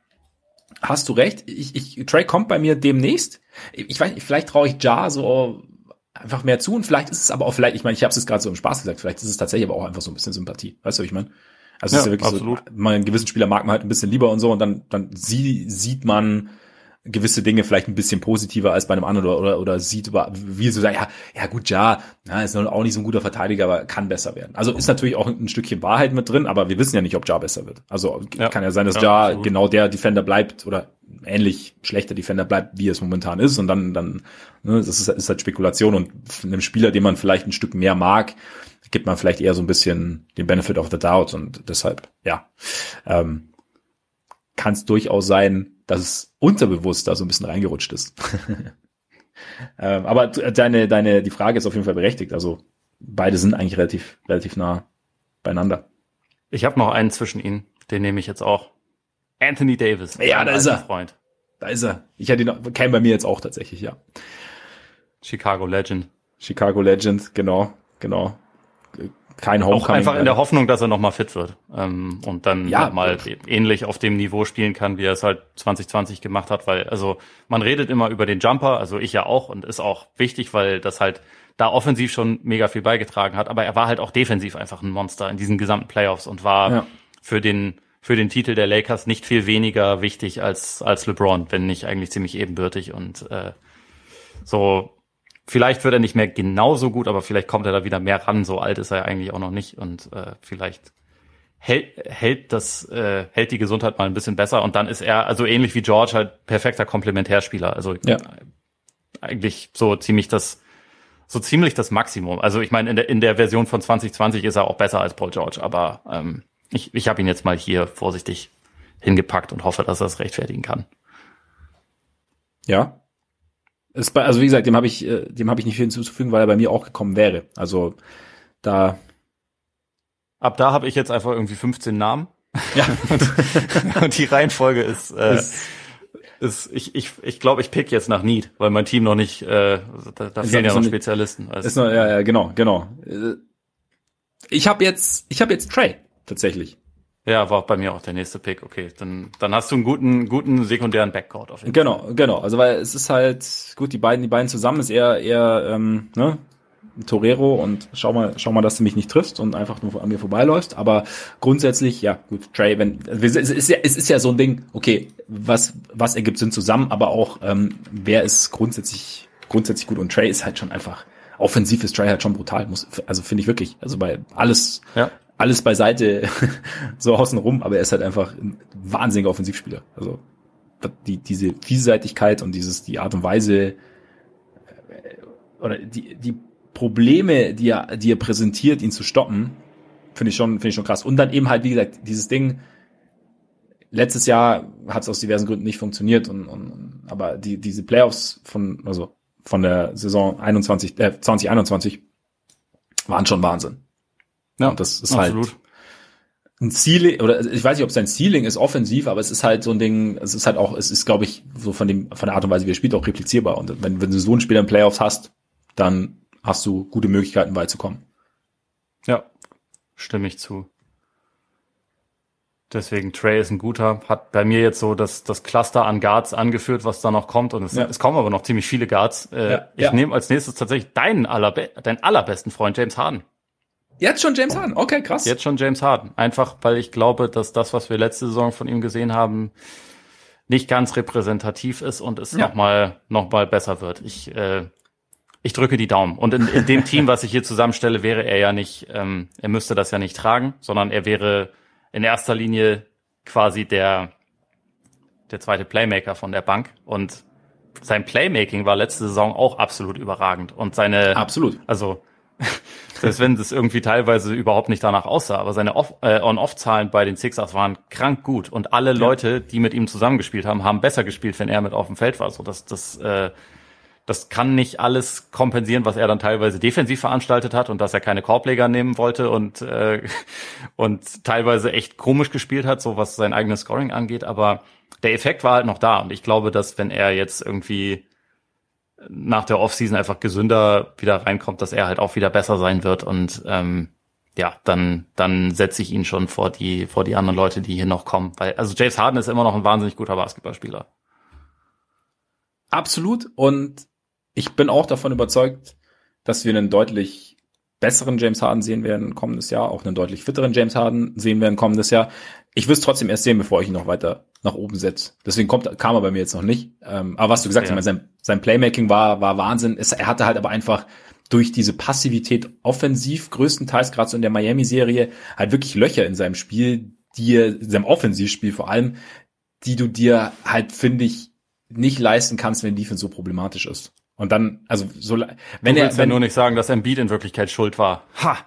hast du recht. Ich, ich, Trey kommt bei mir demnächst. Ich weiß, vielleicht traue ich Ja so einfach mehr zu und vielleicht ist es aber auch vielleicht, ich meine, ich habe es gerade so im Spaß gesagt, vielleicht ist es tatsächlich aber auch einfach so ein bisschen Sympathie. Weißt du, was ich meine? Also ja, ist ja wirklich absolut. so, man einen gewissen Spieler mag man halt ein bisschen lieber und so und dann dann sie, sieht man gewisse Dinge vielleicht ein bisschen positiver als bei einem anderen oder, oder, oder sieht wie so sagen, ja, ja gut, ja, na, ist auch nicht so ein guter Verteidiger, aber kann besser werden. Also ist natürlich auch ein Stückchen Wahrheit mit drin, aber wir wissen ja nicht, ob Ja besser wird. Also ja, kann ja sein, dass Ja, ja genau der Defender bleibt oder ähnlich schlechter Defender bleibt, wie es momentan ist und dann, dann, ne, das ist, ist halt Spekulation und einem Spieler, den man vielleicht ein Stück mehr mag, gibt man vielleicht eher so ein bisschen den Benefit of the doubt und deshalb, ja, ähm, kann es durchaus sein, dass es unterbewusst da so ein bisschen reingerutscht ist. *laughs* ähm, aber deine, deine, die Frage ist auf jeden Fall berechtigt. Also beide sind eigentlich relativ, relativ nah beieinander. Ich habe noch einen zwischen ihnen, den nehme ich jetzt auch. Anthony Davis. Ja, da ist er. Freund. Da ist er. Ich hatte ihn, käme bei mir jetzt auch tatsächlich, ja. Chicago Legend. Chicago Legend, genau, genau kein Homecoming. Auch einfach in der Hoffnung, dass er nochmal fit wird ähm, und dann ja, mal ähnlich auf dem Niveau spielen kann, wie er es halt 2020 gemacht hat, weil also man redet immer über den Jumper, also ich ja auch und ist auch wichtig, weil das halt da offensiv schon mega viel beigetragen hat, aber er war halt auch defensiv einfach ein Monster in diesen gesamten Playoffs und war ja. für den für den Titel der Lakers nicht viel weniger wichtig als als LeBron, wenn nicht eigentlich ziemlich ebenbürtig und äh, so vielleicht wird er nicht mehr genauso gut, aber vielleicht kommt er da wieder mehr ran. So alt ist er ja eigentlich auch noch nicht und äh, vielleicht hält, hält das äh, hält die Gesundheit mal ein bisschen besser und dann ist er also ähnlich wie George halt perfekter Komplementärspieler. Also ja. eigentlich so ziemlich das so ziemlich das Maximum. Also ich meine in der in der Version von 2020 ist er auch besser als Paul George, aber ähm, ich ich habe ihn jetzt mal hier vorsichtig hingepackt und hoffe, dass er es rechtfertigen kann. Ja. Es, also wie gesagt, dem habe ich äh, dem habe ich nicht viel hinzuzufügen, weil er bei mir auch gekommen wäre. Also da Ab da habe ich jetzt einfach irgendwie 15 Namen. Ja. und, *laughs* und die Reihenfolge ist, äh, ist, ist ich, ich, ich glaube, ich pick jetzt nach Need, weil mein Team noch nicht, äh, da, da fehlen ja noch Spezialisten. Also. Ist noch, ja, ja, genau, genau. Ich habe jetzt, ich habe jetzt Trey tatsächlich. Ja, war bei mir auch der nächste Pick. Okay, dann, dann hast du einen guten, guten sekundären Backcourt auf jeden Genau, Fall. genau. Also weil es ist halt gut, die beiden, die beiden zusammen ist eher, eher ähm, ne, Torero und schau mal, schau mal, dass du mich nicht triffst und einfach nur an mir vorbeiläufst. Aber grundsätzlich, ja, gut, Trey, wenn, es ist ja, es ist ja so ein Ding, okay, was, was ergibt Sinn zusammen, aber auch, ähm, wer ist grundsätzlich, grundsätzlich gut und Trey ist halt schon einfach, offensiv ist Trey halt schon brutal, muss, also finde ich wirklich, also bei alles, ja. Alles beiseite, *laughs* so außen rum, aber er ist halt einfach ein wahnsinniger Offensivspieler. Also, die, diese Vielseitigkeit und dieses, die Art und Weise, äh, oder die, die Probleme, die er, die er präsentiert, ihn zu stoppen, finde ich schon, finde ich schon krass. Und dann eben halt, wie gesagt, dieses Ding, letztes Jahr hat es aus diversen Gründen nicht funktioniert und, und aber die, diese Playoffs von, also von der Saison 21, äh, 2021 waren schon Wahnsinn. Ja, und das ist halt absolut. halt ein Ceiling, oder ich weiß nicht, ob es ein Ceiling ist, offensiv, aber es ist halt so ein Ding, es ist halt auch, es ist, glaube ich, so von dem, von der Art und Weise, wie er spielt, auch replizierbar. Und wenn, wenn du so ein Spiel in Playoffs hast, dann hast du gute Möglichkeiten beizukommen. Ja, stimme ich zu. Deswegen Trey ist ein guter, hat bei mir jetzt so das, das Cluster an Guards angeführt, was da noch kommt. Und es, ja. es kommen aber noch ziemlich viele Guards. Äh, ja, ich ja. nehme als nächstes tatsächlich deinen, allerbe deinen allerbesten Freund James Harden. Jetzt schon James Harden, okay, krass. Jetzt schon James Harden. Einfach, weil ich glaube, dass das, was wir letzte Saison von ihm gesehen haben, nicht ganz repräsentativ ist und es ja. nochmal noch mal besser wird. Ich äh, ich drücke die Daumen. Und in, in dem *laughs* Team, was ich hier zusammenstelle, wäre er ja nicht, ähm, er müsste das ja nicht tragen, sondern er wäre in erster Linie quasi der, der zweite Playmaker von der Bank. Und sein Playmaking war letzte Saison auch absolut überragend. Und seine. Absolut. Also, selbst *laughs* wenn es irgendwie teilweise überhaupt nicht danach aussah, aber seine äh, On-Off-Zahlen bei den Sixers waren krank gut. Und alle. Leute, die mit ihm zusammengespielt haben, haben besser gespielt, wenn er mit auf dem Feld war. So, das, das, äh, das kann nicht alles kompensieren, was er dann teilweise defensiv veranstaltet hat und dass er keine Korbleger nehmen wollte und äh, *laughs* und teilweise echt komisch gespielt hat, so was sein eigenes Scoring angeht. Aber der Effekt war halt noch da und ich glaube, dass wenn er jetzt irgendwie nach der Offseason einfach gesünder wieder reinkommt, dass er halt auch wieder besser sein wird und ähm, ja, dann dann setze ich ihn schon vor die vor die anderen Leute, die hier noch kommen, weil also James Harden ist immer noch ein wahnsinnig guter Basketballspieler. Absolut und ich bin auch davon überzeugt, dass wir einen deutlich besseren James Harden sehen werden kommendes Jahr, auch einen deutlich fitteren James Harden sehen werden kommendes Jahr. Ich will es trotzdem erst sehen, bevor ich ihn noch weiter nach oben setze. Deswegen kommt, kam er bei mir jetzt noch nicht. Ähm, aber was du gesagt ja. hast, sein, sein Playmaking war, war Wahnsinn. Es, er hatte halt aber einfach durch diese Passivität offensiv, größtenteils gerade so in der Miami-Serie, halt wirklich Löcher in seinem Spiel, die er, in seinem Offensivspiel vor allem, die du dir halt, finde ich, nicht leisten kannst, wenn Defense so problematisch ist. Und dann, also so, wenn du er, wenn, ja nur nicht sagen, dass Embiid in Wirklichkeit schuld war. Ha!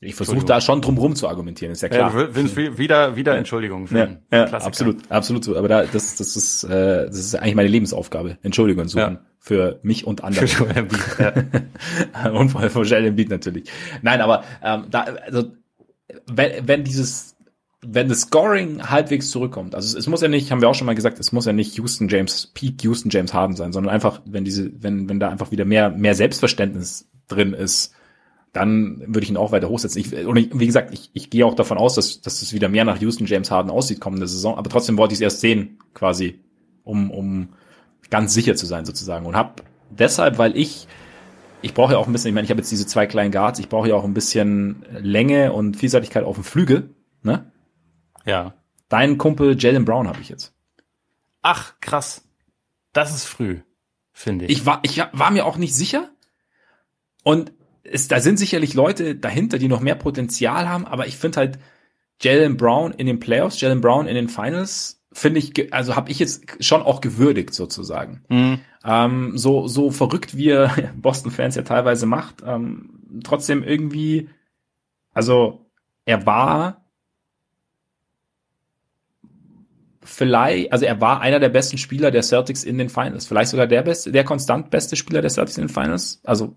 Ich versuche da schon drum rum zu argumentieren, ist ja klar. Ja, wieder, wieder Entschuldigung. Ja, ja absolut, absolut so. Aber da, das, das ist, äh, das ist eigentlich meine Lebensaufgabe. Entschuldigung suchen ja. für mich und andere. Für Joel Embiid, ja. *laughs* und vor allem für Joel Embiid natürlich. Nein, aber ähm, da, also wenn, wenn dieses wenn das Scoring halbwegs zurückkommt, also es, es, muss ja nicht, haben wir auch schon mal gesagt, es muss ja nicht Houston James, Peak Houston James Harden sein, sondern einfach, wenn diese, wenn, wenn da einfach wieder mehr, mehr Selbstverständnis drin ist, dann würde ich ihn auch weiter hochsetzen. Ich, und ich, wie gesagt, ich, ich gehe auch davon aus, dass, dass es wieder mehr nach Houston James Harden aussieht kommende Saison, aber trotzdem wollte ich es erst sehen, quasi, um, um ganz sicher zu sein sozusagen. Und hab deshalb, weil ich, ich brauche ja auch ein bisschen, ich meine, ich habe jetzt diese zwei kleinen Guards, ich brauche ja auch ein bisschen Länge und Vielseitigkeit auf dem Flügel, ne? Ja. Dein Kumpel Jalen Brown habe ich jetzt. Ach, krass. Das ist früh. finde ich. Ich war, ich war mir auch nicht sicher. Und es, da sind sicherlich Leute dahinter, die noch mehr Potenzial haben, aber ich finde halt Jalen Brown in den Playoffs, Jalen Brown in den Finals, finde ich, also habe ich jetzt schon auch gewürdigt sozusagen. Mhm. Ähm, so, so verrückt wie er *laughs* Boston-Fans ja teilweise macht, ähm, trotzdem irgendwie, also er war vielleicht, also er war einer der besten Spieler der Celtics in den Finals, vielleicht sogar der beste, der konstant beste Spieler der Celtics in den Finals. Also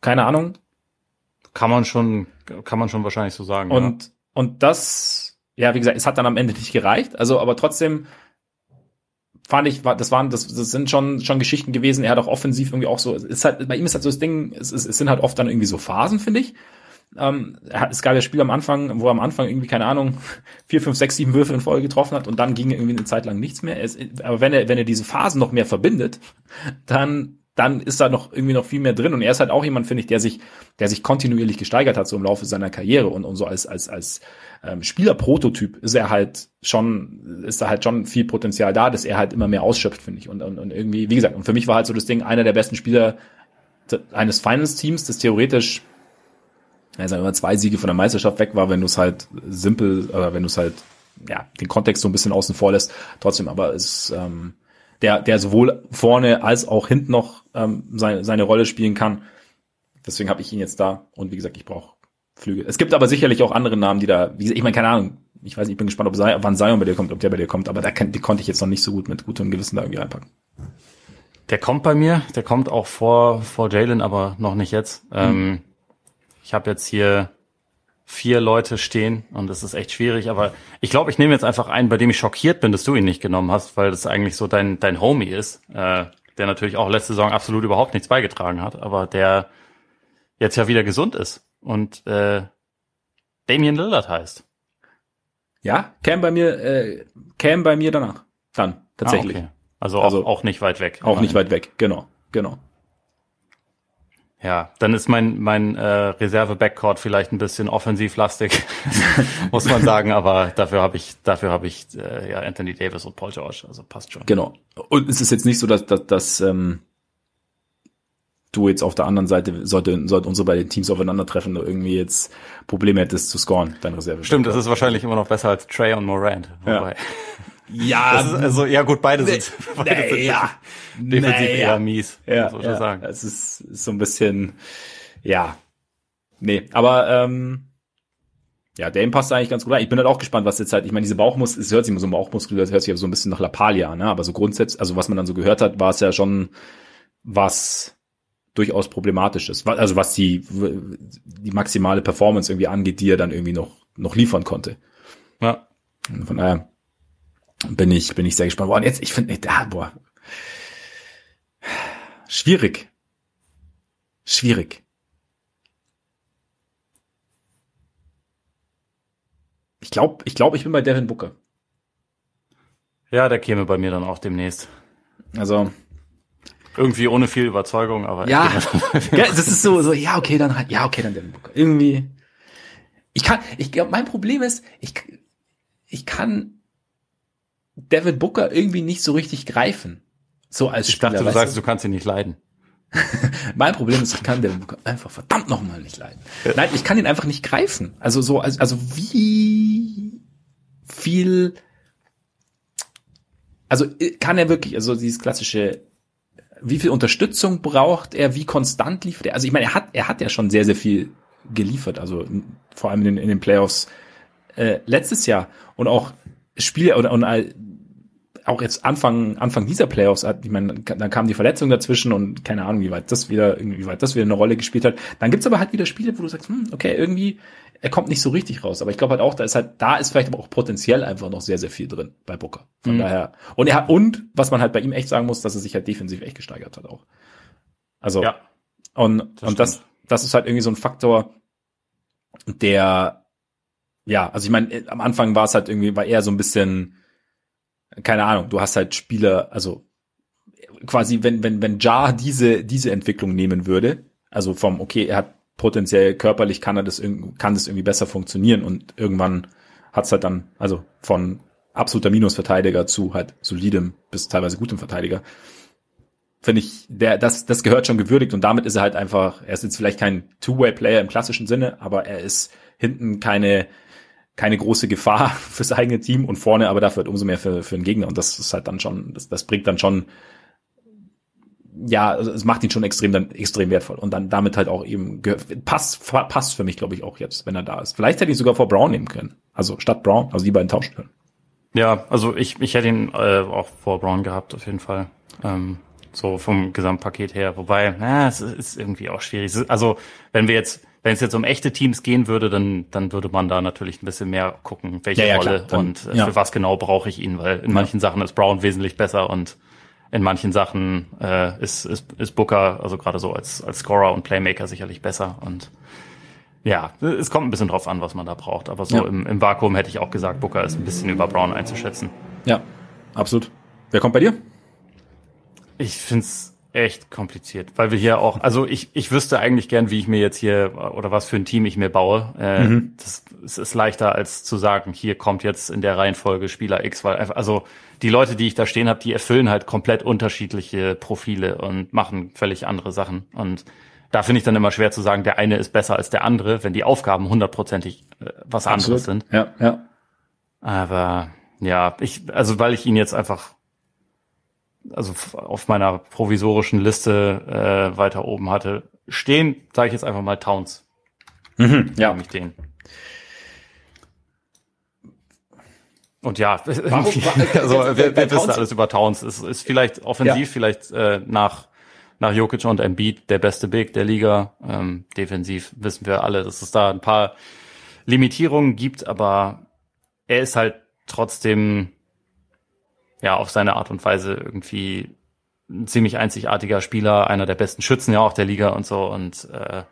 keine Ahnung. Kann man schon, kann man schon wahrscheinlich so sagen. Und, ja. und das, ja, wie gesagt, es hat dann am Ende nicht gereicht. Also, aber trotzdem fand ich, das waren, das, das sind schon, schon Geschichten gewesen. Er hat auch offensiv irgendwie auch so, ist halt, bei ihm ist halt so das Ding, es, es, es sind halt oft dann irgendwie so Phasen, finde ich. Ähm, es gab ja Spiele am Anfang, wo er am Anfang irgendwie, keine Ahnung, *laughs* vier, fünf, sechs, sieben Würfe in Folge getroffen hat und dann ging irgendwie eine Zeit lang nichts mehr. Es, aber wenn er, wenn er diese Phasen noch mehr verbindet, dann dann ist da noch irgendwie noch viel mehr drin. Und er ist halt auch jemand, finde ich, der sich, der sich kontinuierlich gesteigert hat, so im Laufe seiner Karriere. Und, und so als, als, als ähm, Spielerprototyp ist er halt schon, ist da halt schon viel Potenzial da, dass er halt immer mehr ausschöpft, finde ich. Und, und, und irgendwie, wie gesagt, und für mich war halt so das Ding, einer der besten Spieler eines Finals-Teams, das theoretisch ja, sagen wir mal, zwei Siege von der Meisterschaft weg war, wenn du es halt simpel, oder wenn du es halt, ja, den Kontext so ein bisschen außen vor lässt. Trotzdem aber ist, ähm, der, der sowohl vorne als auch hinten noch ähm, seine, seine Rolle spielen kann. Deswegen habe ich ihn jetzt da. Und wie gesagt, ich brauche Flüge. Es gibt aber sicherlich auch andere Namen, die da, wie gesagt, ich meine, keine Ahnung. Ich weiß, ich bin gespannt, ob Zion, wann Zion bei dir kommt, ob der bei dir kommt, aber da kann, die konnte ich jetzt noch nicht so gut mit gutem Gewissen da irgendwie reinpacken. Der kommt bei mir, der kommt auch vor, vor Jalen, aber noch nicht jetzt. Mhm. Ähm, ich habe jetzt hier vier Leute stehen und es ist echt schwierig. Aber ich glaube, ich nehme jetzt einfach einen, bei dem ich schockiert bin, dass du ihn nicht genommen hast, weil das eigentlich so dein, dein Homie ist, äh, der natürlich auch letzte Saison absolut überhaupt nichts beigetragen hat, aber der jetzt ja wieder gesund ist und äh, Damien Lillard heißt. Ja, Cam bei mir, äh, Cam bei mir danach. Dann, tatsächlich. Ah, okay. also, also auch, auch nicht weit weg. Auch nicht weit weg, genau, genau. Ja, dann ist mein mein äh, Reserve Backcourt vielleicht ein bisschen offensivlastig, *laughs* muss man sagen, aber dafür habe ich dafür habe ich äh, ja Anthony Davis und Paul George, also passt schon. Genau. Und es ist jetzt nicht so, dass dass, dass ähm, du jetzt auf der anderen Seite sollte sollte unsere beiden Teams aufeinandertreffen, du irgendwie jetzt Probleme hättest zu scoren, dein Reserve. Stimmt, das ist wahrscheinlich immer noch besser als Trey und Morant. Wobei. Ja. Ja, ist, also ja gut, beide sind, *laughs* beide nee, sind ja, defensiv nee, eher mies, ja, muss ja, sagen. Es ist, ist so ein bisschen, ja, nee, aber ähm, ja, Dame passt eigentlich ganz gut rein. Ich bin halt auch gespannt, was jetzt halt, ich meine, diese Bauchmuskel, es hört sich immer so ein Bauchmuskel, das hört sich aber so ein bisschen nach Lapalia, ne? Aber so grundsätzlich, also was man dann so gehört hat, war es ja schon was durchaus problematisch ist. Also was die, die maximale Performance irgendwie angeht, die er dann irgendwie noch, noch liefern konnte. Ja. Von daher, bin ich, bin ich sehr gespannt. Boah, und jetzt, ich finde, da, boah. Schwierig. Schwierig. Ich glaube, ich glaube, ich bin bei Devin Booker. Ja, der käme bei mir dann auch demnächst. Also. Irgendwie ohne viel Überzeugung, aber. Ja, das ist so, so, ja, okay, dann halt, ja, okay, dann Devin Booker. Irgendwie. Ich kann, ich glaube, mein Problem ist, ich, ich kann Devin Booker irgendwie nicht so richtig greifen. So als Spieler. Ich dachte, du sagst, du? du kannst ihn nicht leiden. *laughs* mein Problem ist, ich kann Devin Booker einfach verdammt nochmal nicht leiden. Nein, ich kann ihn einfach nicht greifen. Also so, also, also wie viel, also kann er wirklich, also dieses klassische, wie viel Unterstützung braucht er, wie konstant liefert er? Also ich meine, er hat, er hat ja schon sehr, sehr viel geliefert, also vor allem in den, in den Playoffs äh, letztes Jahr und auch Spiele oder und auch jetzt Anfang, Anfang dieser Playoffs, ich meine, dann kam die Verletzung dazwischen und keine Ahnung, wie weit das wieder, wie weit das wieder eine Rolle gespielt hat. Dann gibt's aber halt wieder Spiele, wo du sagst, hm, okay, irgendwie, er kommt nicht so richtig raus. Aber ich glaube halt auch, da ist halt, da ist vielleicht aber auch potenziell einfach noch sehr, sehr viel drin bei Booker. Von mhm. daher. Und er hat, und was man halt bei ihm echt sagen muss, dass er sich halt defensiv echt gesteigert hat auch. Also, ja, und, das und das, das ist halt irgendwie so ein Faktor, der, ja, also ich meine, am Anfang war es halt irgendwie, war eher so ein bisschen, keine Ahnung, du hast halt Spieler, also quasi, wenn, wenn, wenn Jar diese, diese Entwicklung nehmen würde, also vom, okay, er hat potenziell körperlich kann er das, kann das irgendwie besser funktionieren und irgendwann hat's halt dann, also von absoluter Minusverteidiger zu halt solidem bis teilweise gutem Verteidiger. finde ich, der, das, das gehört schon gewürdigt und damit ist er halt einfach, er ist jetzt vielleicht kein Two-Way-Player im klassischen Sinne, aber er ist hinten keine, keine große Gefahr *laughs* fürs eigene Team und vorne aber dafür halt umso mehr für, für den Gegner und das ist halt dann schon, das, das bringt dann schon, ja, also es macht ihn schon extrem dann extrem wertvoll und dann damit halt auch eben passt passt für mich glaube ich auch jetzt, wenn er da ist. Vielleicht hätte ich sogar vor Brown nehmen können, also statt Brown, also die beiden tauschen können. Ja, also ich ich hätte ihn äh, auch vor Brown gehabt auf jeden Fall. Ähm, so vom Gesamtpaket her. Wobei, na, es ist irgendwie auch schwierig. Also wenn wir jetzt, wenn es jetzt um echte Teams gehen würde, dann, dann würde man da natürlich ein bisschen mehr gucken, welche ja, ja, Rolle dann, und äh, ja. für was genau brauche ich ihn, weil in manchen Sachen ist Brown wesentlich besser und in manchen Sachen äh, ist, ist, ist Booker, also gerade so als, als Scorer und Playmaker sicherlich besser und ja, es kommt ein bisschen drauf an, was man da braucht. Aber so im, im Vakuum hätte ich auch gesagt, Booker ist ein bisschen über Brown einzuschätzen. Ja, absolut. Wer kommt bei dir? Ich find's echt kompliziert, weil wir hier auch, also ich, ich wüsste eigentlich gern, wie ich mir jetzt hier oder was für ein Team ich mir baue. Äh, mhm. Das, das ist leichter als zu sagen, hier kommt jetzt in der Reihenfolge Spieler X, weil einfach, also die Leute, die ich da stehen habe, die erfüllen halt komplett unterschiedliche Profile und machen völlig andere Sachen. Und da finde ich dann immer schwer zu sagen, der eine ist besser als der andere, wenn die Aufgaben hundertprozentig äh, was Absolut. anderes sind. Ja, ja. Aber ja, ich, also weil ich ihn jetzt einfach also auf meiner provisorischen Liste äh, weiter oben hatte, stehen, sage ich jetzt einfach mal Towns. Mhm, ja. Mich den. Und ja, *laughs* Warum, also wer, wer wisst alles über Towns? Ist, ist vielleicht offensiv, ja. vielleicht äh, nach nach Jokic und Embiid der beste Big der Liga. Ähm, defensiv wissen wir alle, dass es da ein paar Limitierungen gibt, aber er ist halt trotzdem ja auf seine Art und Weise irgendwie ein ziemlich einzigartiger Spieler, einer der besten Schützen ja auch der Liga und so. Und äh,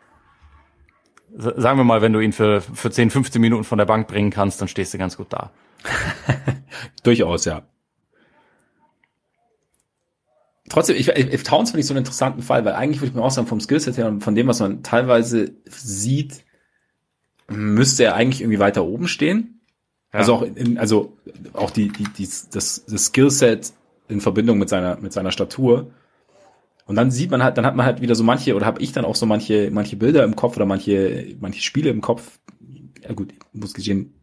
sagen wir mal, wenn du ihn für, für 10, 15 Minuten von der Bank bringen kannst, dann stehst du ganz gut da. *laughs* Durchaus, ja. Trotzdem, ich, ich, Towns finde ich so einen interessanten Fall, weil eigentlich würde ich mir auch sagen, vom Skillset her und von dem, was man teilweise sieht, müsste er eigentlich irgendwie weiter oben stehen. Ja. Also auch in, also auch die, die, die das, das Skillset in Verbindung mit seiner, mit seiner Statur. Und dann sieht man halt, dann hat man halt wieder so manche, oder habe ich dann auch so manche, manche Bilder im Kopf oder manche, manche Spiele im Kopf. Ja gut, muss gestehen,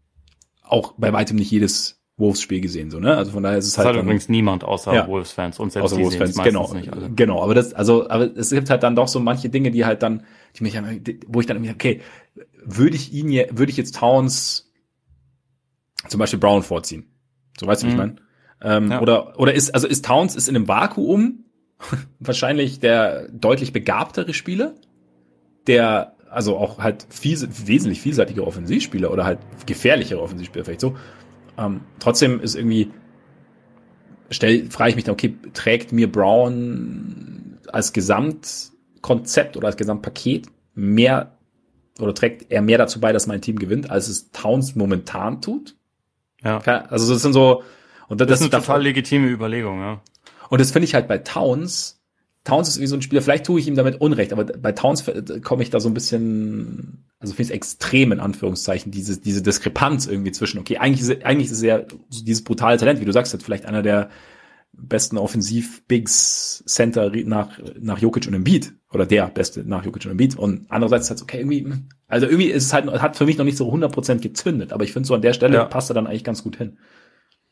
auch bei weitem nicht jedes Wolves-Spiel gesehen, so, ne? Also von daher ist es das halt. Das hat übrigens niemand außer ja, Wolves-Fans und selbst außer Wolves-Fans, genau. Genau, aber das, also, aber es gibt halt dann doch so manche Dinge, die halt dann, die mich, wo ich dann irgendwie, okay, würde ich ihn, würde ich jetzt Towns zum Beispiel Brown vorziehen. So weißt du, wie ich mhm. meine? Ähm, ja. Oder oder ist also ist Towns ist in einem Vakuum *laughs* wahrscheinlich der deutlich begabtere Spieler, der also auch halt viel, wesentlich vielseitiger Offensivspieler oder halt gefährlichere Offensivspieler vielleicht so. Ähm, trotzdem ist irgendwie stell frage ich mich dann okay trägt mir Brown als Gesamtkonzept oder als Gesamtpaket mehr oder trägt er mehr dazu bei, dass mein Team gewinnt, als es Towns momentan tut? Ja. Also das sind so und das, das ist eine total legitime Überlegung, ja. Und das finde ich halt bei Towns. Towns ist wie so ein Spieler, vielleicht tue ich ihm damit Unrecht, aber bei Towns komme ich da so ein bisschen, also finde ich es extrem in Anführungszeichen, diese, diese Diskrepanz irgendwie zwischen, okay, eigentlich ist, eigentlich ist ja dieses brutale Talent, wie du sagst, vielleicht einer der besten Offensiv-Bigs-Center nach, nach Jokic und Embiid. Oder der beste nach Jokic und Embiid. Und andererseits ist es halt okay, irgendwie, also irgendwie ist es halt, hat für mich noch nicht so 100% gezündet. Aber ich finde so an der Stelle ja. passt er dann eigentlich ganz gut hin.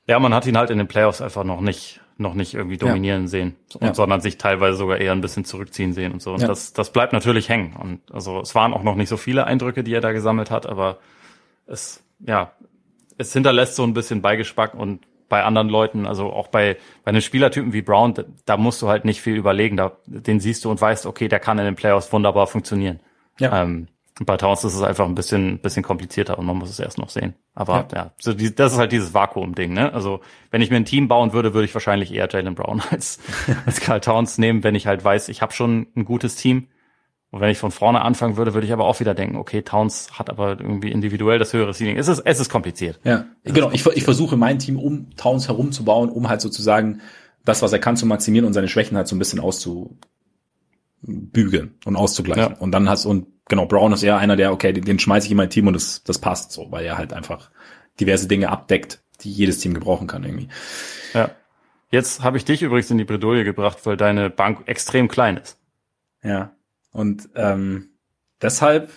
Ja, man hat ihn halt in den Playoffs einfach noch nicht, noch nicht irgendwie dominieren ja. sehen. Und, ja. sondern sich teilweise sogar eher ein bisschen zurückziehen sehen und so. Und das, das bleibt natürlich hängen. Und also es waren auch noch nicht so viele Eindrücke, die er da gesammelt hat, aber es, ja, es hinterlässt so ein bisschen Beigespack und bei anderen Leuten, also auch bei, bei einem Spielertypen wie Brown, da, da musst du halt nicht viel überlegen. Da, den siehst du und weißt, okay, der kann in den Playoffs wunderbar funktionieren. Ja. Ähm, bei Towns ist es einfach ein bisschen, bisschen komplizierter und man muss es erst noch sehen. Aber ja, ja so die, das ist halt dieses Vakuum-Ding, ne? Also, wenn ich mir ein Team bauen würde, würde ich wahrscheinlich eher Jalen Brown *laughs* als, als Carl Towns nehmen, wenn ich halt weiß, ich habe schon ein gutes Team und wenn ich von vorne anfangen würde, würde ich aber auch wieder denken, okay, Towns hat aber irgendwie individuell das höhere Ceiling. Es ist, es ist kompliziert. Ja, es genau. Ich, ich versuche mein Team um Towns herumzubauen, um halt sozusagen das, was er kann, zu maximieren und seine Schwächen halt so ein bisschen auszubügeln und auszugleichen. Ja. Und dann hast und genau, Brown ist eher einer, der, okay, den, den schmeiße ich in mein Team und das, das passt so, weil er halt einfach diverse Dinge abdeckt, die jedes Team gebrauchen kann irgendwie. Ja. Jetzt habe ich dich übrigens in die Bredouille gebracht, weil deine Bank extrem klein ist. Ja. Und ähm, deshalb,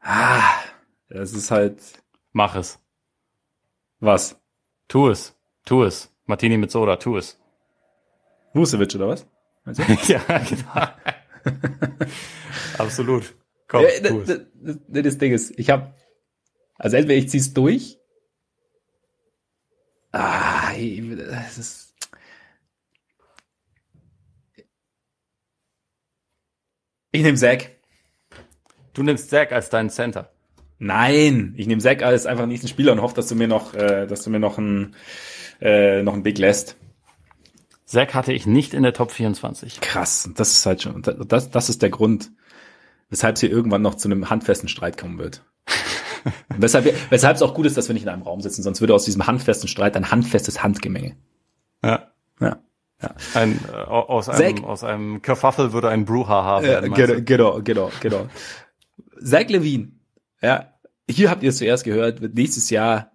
ah, es ist halt. Mach es. Was? Tu es. Tu es. Martini mit Soda, tu es. Vucevic oder was? *laughs* Ja, genau. *laughs* Absolut. Komm, tu es. Das, das Ding ist, ich habe, also entweder ich zieh's durch. Ah, das ist. Ich nehme Zack. Du nimmst Zack als deinen Center. Nein, ich nehme Zack als einfach nächsten Spieler und hoffe, dass du mir noch, äh, dass du mir noch ein, äh, noch ein Big lässt. Zack hatte ich nicht in der Top 24. Krass, das ist halt schon, das, das ist der Grund, weshalb es hier irgendwann noch zu einem handfesten Streit kommen wird. *laughs* weshalb, weshalb es auch gut ist, dass wir nicht in einem Raum sitzen, sonst würde aus diesem handfesten Streit ein handfestes Handgemenge. Ja. Ja. Ja. Ein, äh, aus, einem, aus einem Kerfuffle würde ein Brouhaha werden. Ja, genau, genau, genau, genau. Zach Levine, ja, hier habt ihr es zuerst gehört, wird nächstes Jahr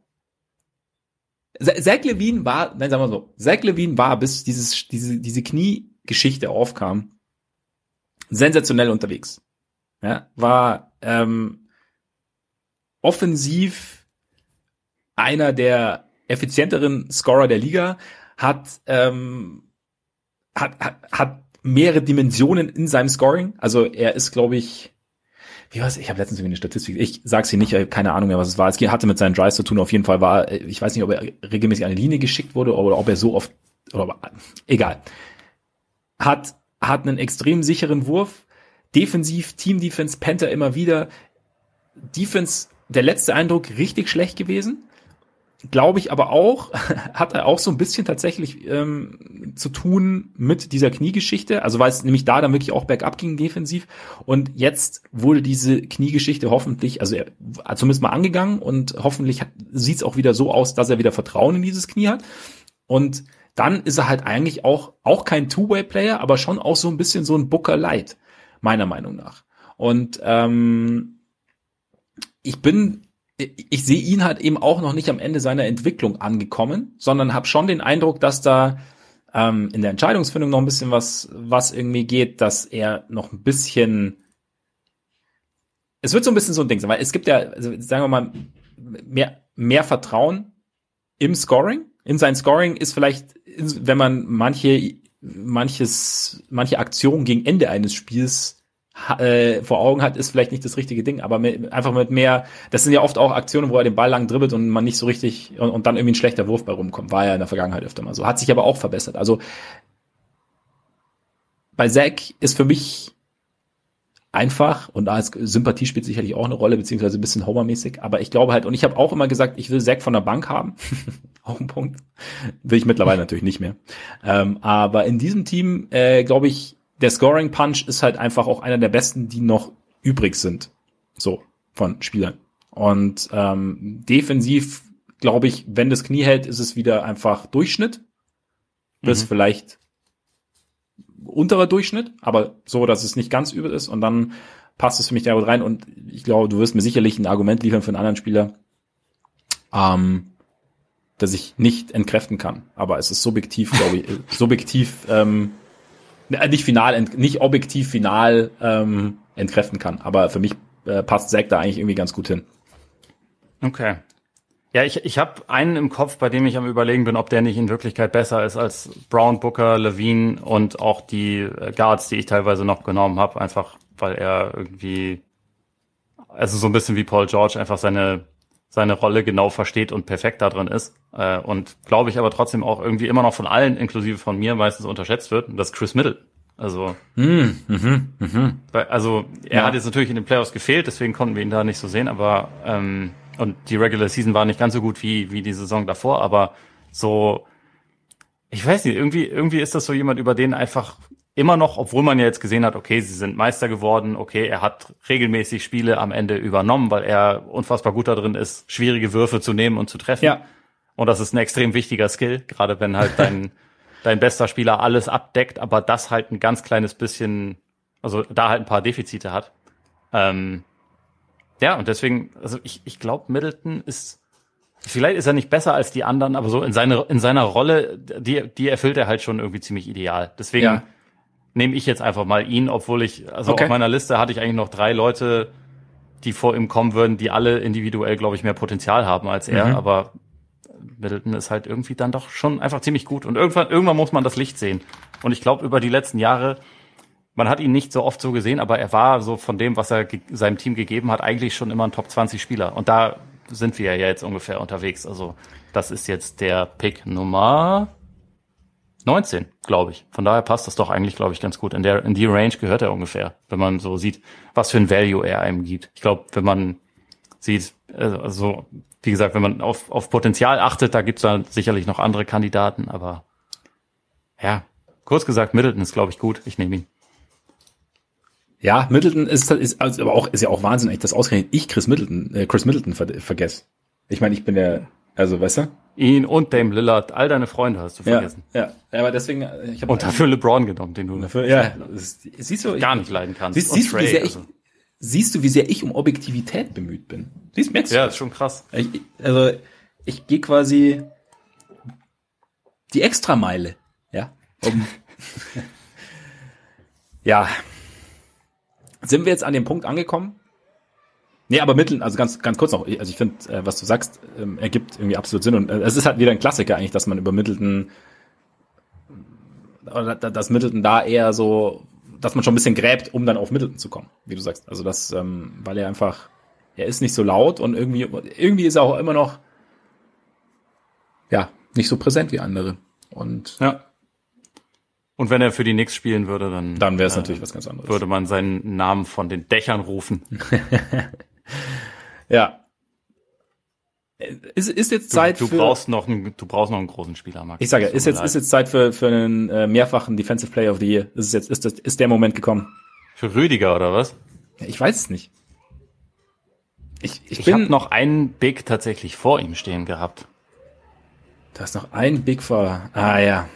Zach Levine war, nein, sagen wir so, Zach Levine war, bis dieses, diese, diese Kniegeschichte aufkam, sensationell unterwegs. Ja, war ähm, offensiv einer der effizienteren Scorer der Liga, hat ähm, hat, hat, hat mehrere Dimensionen in seinem Scoring. Also er ist, glaube ich, wie war's? Ich habe letztens irgendwie eine Statistik. Ich sag's hier nicht, ich keine Ahnung mehr, was es war. Es hatte mit seinen Drives zu tun. Auf jeden Fall war, ich weiß nicht, ob er regelmäßig an eine Linie geschickt wurde oder ob er so oft, oder egal. Hat hat einen extrem sicheren Wurf. Defensiv, Team Defense, Panther immer wieder. Defense, der letzte Eindruck richtig schlecht gewesen glaube ich aber auch, *laughs* hat er auch so ein bisschen tatsächlich ähm, zu tun mit dieser Kniegeschichte. Also weil es nämlich da dann wirklich auch bergab ging defensiv. Und jetzt wurde diese Kniegeschichte hoffentlich, also er zumindest mal angegangen und hoffentlich sieht es auch wieder so aus, dass er wieder Vertrauen in dieses Knie hat. Und dann ist er halt eigentlich auch, auch kein Two-Way-Player, aber schon auch so ein bisschen so ein Booker Light, meiner Meinung nach. Und ähm, ich bin ich sehe ihn halt eben auch noch nicht am Ende seiner Entwicklung angekommen, sondern habe schon den Eindruck, dass da ähm, in der Entscheidungsfindung noch ein bisschen was, was irgendwie geht, dass er noch ein bisschen es wird so ein bisschen so ein Ding sein, weil es gibt ja, also sagen wir mal, mehr, mehr Vertrauen im Scoring. In sein Scoring ist vielleicht, wenn man manche, manches, manche Aktion gegen Ende eines Spiels äh, vor Augen hat, ist vielleicht nicht das richtige Ding, aber mit, einfach mit mehr, das sind ja oft auch Aktionen, wo er den Ball lang dribbelt und man nicht so richtig und, und dann irgendwie ein schlechter Wurf bei rumkommt. War ja in der Vergangenheit öfter mal so. Hat sich aber auch verbessert. Also bei Zack ist für mich einfach und da ist Sympathie spielt sicherlich auch eine Rolle, beziehungsweise ein bisschen Homer-mäßig, aber ich glaube halt, und ich habe auch immer gesagt, ich will Zack von der Bank haben. *laughs* auch ein Punkt. Will ich mittlerweile natürlich nicht mehr. Ähm, aber in diesem Team, äh, glaube ich, der Scoring Punch ist halt einfach auch einer der besten, die noch übrig sind. So, von Spielern. Und ähm, defensiv, glaube ich, wenn das Knie hält, ist es wieder einfach Durchschnitt. Bis mhm. vielleicht unterer Durchschnitt, aber so, dass es nicht ganz übel ist. Und dann passt es für mich da rein. Und ich glaube, du wirst mir sicherlich ein Argument liefern für einen anderen Spieler, ähm, das ich nicht entkräften kann. Aber es ist subjektiv, glaube ich, *laughs* subjektiv ähm, äh, nicht final, nicht objektiv final ähm, entkräften kann. Aber für mich äh, passt Zack da eigentlich irgendwie ganz gut hin. Okay. Ja, ich, ich habe einen im Kopf, bei dem ich am überlegen bin, ob der nicht in Wirklichkeit besser ist als Brown, Booker, Levine und auch die äh, Guards, die ich teilweise noch genommen habe, einfach weil er irgendwie, also so ein bisschen wie Paul George, einfach seine seine Rolle genau versteht und perfekt da drin ist. Äh, und glaube ich aber trotzdem auch irgendwie immer noch von allen, inklusive von mir, meistens unterschätzt wird, das ist Chris Middle. Also, mm, mhm, mhm. also er ja. hat jetzt natürlich in den Playoffs gefehlt, deswegen konnten wir ihn da nicht so sehen, aber ähm, und die Regular Season war nicht ganz so gut wie wie die Saison davor, aber so ich weiß nicht, irgendwie irgendwie ist das so jemand, über den einfach immer noch, obwohl man ja jetzt gesehen hat, okay, sie sind Meister geworden, okay, er hat regelmäßig Spiele am Ende übernommen, weil er unfassbar gut darin ist, schwierige Würfe zu nehmen und zu treffen. Ja. Und das ist ein extrem wichtiger Skill, gerade wenn halt dein, *laughs* dein bester Spieler alles abdeckt, aber das halt ein ganz kleines bisschen, also da halt ein paar Defizite hat. Ähm, ja, und deswegen, also ich, ich glaube, Middleton ist vielleicht ist er nicht besser als die anderen, aber so in, seine, in seiner Rolle, die, die erfüllt er halt schon irgendwie ziemlich ideal. Deswegen Ja. Nehme ich jetzt einfach mal ihn, obwohl ich, also Okay. auf meiner Liste hatte ich eigentlich noch drei Leute, die vor ihm kommen würden, die alle individuell, glaube ich, mehr Potenzial haben als er, Mhm. aber Middleton ist halt irgendwie dann doch schon einfach ziemlich gut. Und irgendwann, irgendwann muss man das Licht sehen. Und ich glaube, über die letzten Jahre, man hat ihn nicht so oft so gesehen, aber er war so von dem, was er seinem Team gegeben hat, eigentlich schon immer ein Top 20 Spieler. Und da sind wir ja jetzt ungefähr unterwegs. Also das ist jetzt der Pick Nummer 19, glaube ich. Von daher passt das doch eigentlich, glaube ich, ganz gut. In der, in die Range gehört er ungefähr, wenn man so sieht, was für ein Value er einem gibt. Ich glaube, wenn man sieht, also, also wie gesagt, wenn man auf, auf Potenzial achtet, da gibt's da sicherlich noch andere Kandidaten, aber ja, kurz gesagt, Middleton ist, glaube ich, gut. Ich nehme ihn. Ja, Middleton ist, ist also aber auch ist ja auch Wahnsinn, echt, dass ausgerechnet ich Chris Middleton, äh, Chris Middleton ver vergesse. Ich meine, ich bin der, also weißt du? Ihn und Dame Lillard, all deine Freunde hast du vergessen. Ja, ja, aber deswegen, äh, ich habe Und dafür LeBron genommen, den du dafür, ja, das, siehst du, gar nicht leiden kannst. Siehst, siehst du, wie Trey, sehr ich, also. siehst du, wie sehr ich um Objektivität bemüht bin? Siehst, merkst du? Ja, ist schon krass. Ich, also ich gehe quasi die Extrameile, ja. Um, *laughs* ja. Sind wir jetzt an dem Punkt angekommen? Nee, aber Mitteln, also ganz, ganz kurz noch, also ich finde, äh, was du sagst, ähm, ergibt irgendwie absolut Sinn und äh, es ist halt wieder ein Klassiker eigentlich, dass man über Middleton oder da- dass Middleton da eher so, dass man schon ein bisschen gräbt, um dann auf Middleton zu kommen, wie du sagst. Also das, ähm, weil er einfach, er ist nicht so laut und irgendwie, irgendwie ist er auch immer noch, ja, nicht so präsent wie andere. Und Ja. Und wenn er für die Knicks spielen würde, dann, dann wäre es äh, natürlich was ganz anderes. würde man seinen Namen von den Dächern rufen. *laughs* Ja. Ist, ist jetzt Du, Zeit du für, brauche noch einen, du brauchst noch einen großen Spieler, Max. ich sage, ist jetzt, leid. ist jetzt Zeit für, für einen äh, mehrfachen Defensive Player of the Year. Ist jetzt, ist das, ist der Moment gekommen? für Rüdiger oder was? Ich weiß es nicht. Ich, ich, Ich habe noch einen Big tatsächlich vor ihm stehen gehabt. du hast noch einen Big vor, ah ja.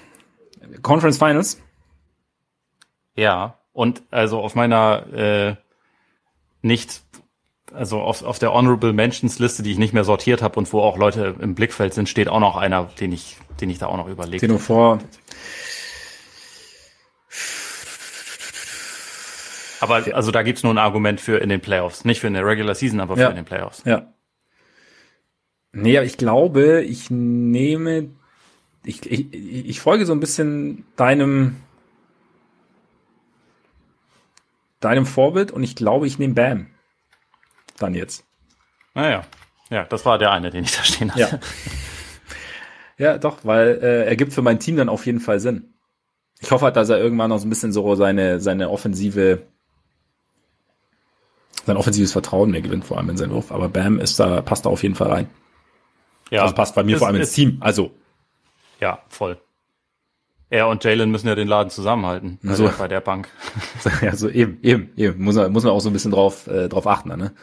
Conference Finals? Ja, und also auf meiner äh, nicht, also auf, auf der Honorable Mentions Liste, die ich nicht mehr sortiert habe und wo auch Leute im Blickfeld sind, steht auch noch einer, den ich, den ich da auch noch überlegt Den du vor, Aber also da gibt's nur ein Argument für in den Playoffs. Nicht für in der Regular Season, aber für Ja. in den Playoffs. Ja. Nee, aber ich glaube, ich nehme, ich, ich, ich folge so ein bisschen deinem, deinem Vorbild und ich glaube, ich nehme Bam. Dann jetzt. Naja. Ja, das war der eine, den ich da stehen hatte. Ja. Ja, doch, weil äh, er gibt für mein Team dann auf jeden Fall Sinn. Ich hoffe halt, dass er irgendwann noch so ein bisschen so seine, seine offensive, sein offensives Vertrauen mehr gewinnt, vor allem in seinen Wurf. Aber Bam ist da, passt da auf jeden Fall rein. Ja, Also passt bei mir Ist- vor allem ins Team. Also, Ja, voll. Er und Jalen müssen ja den Laden zusammenhalten bei, So. der, bei der Bank. *laughs* ja, so eben, eben, eben. Muss man, muss man auch so ein bisschen drauf, äh, drauf achten, ne?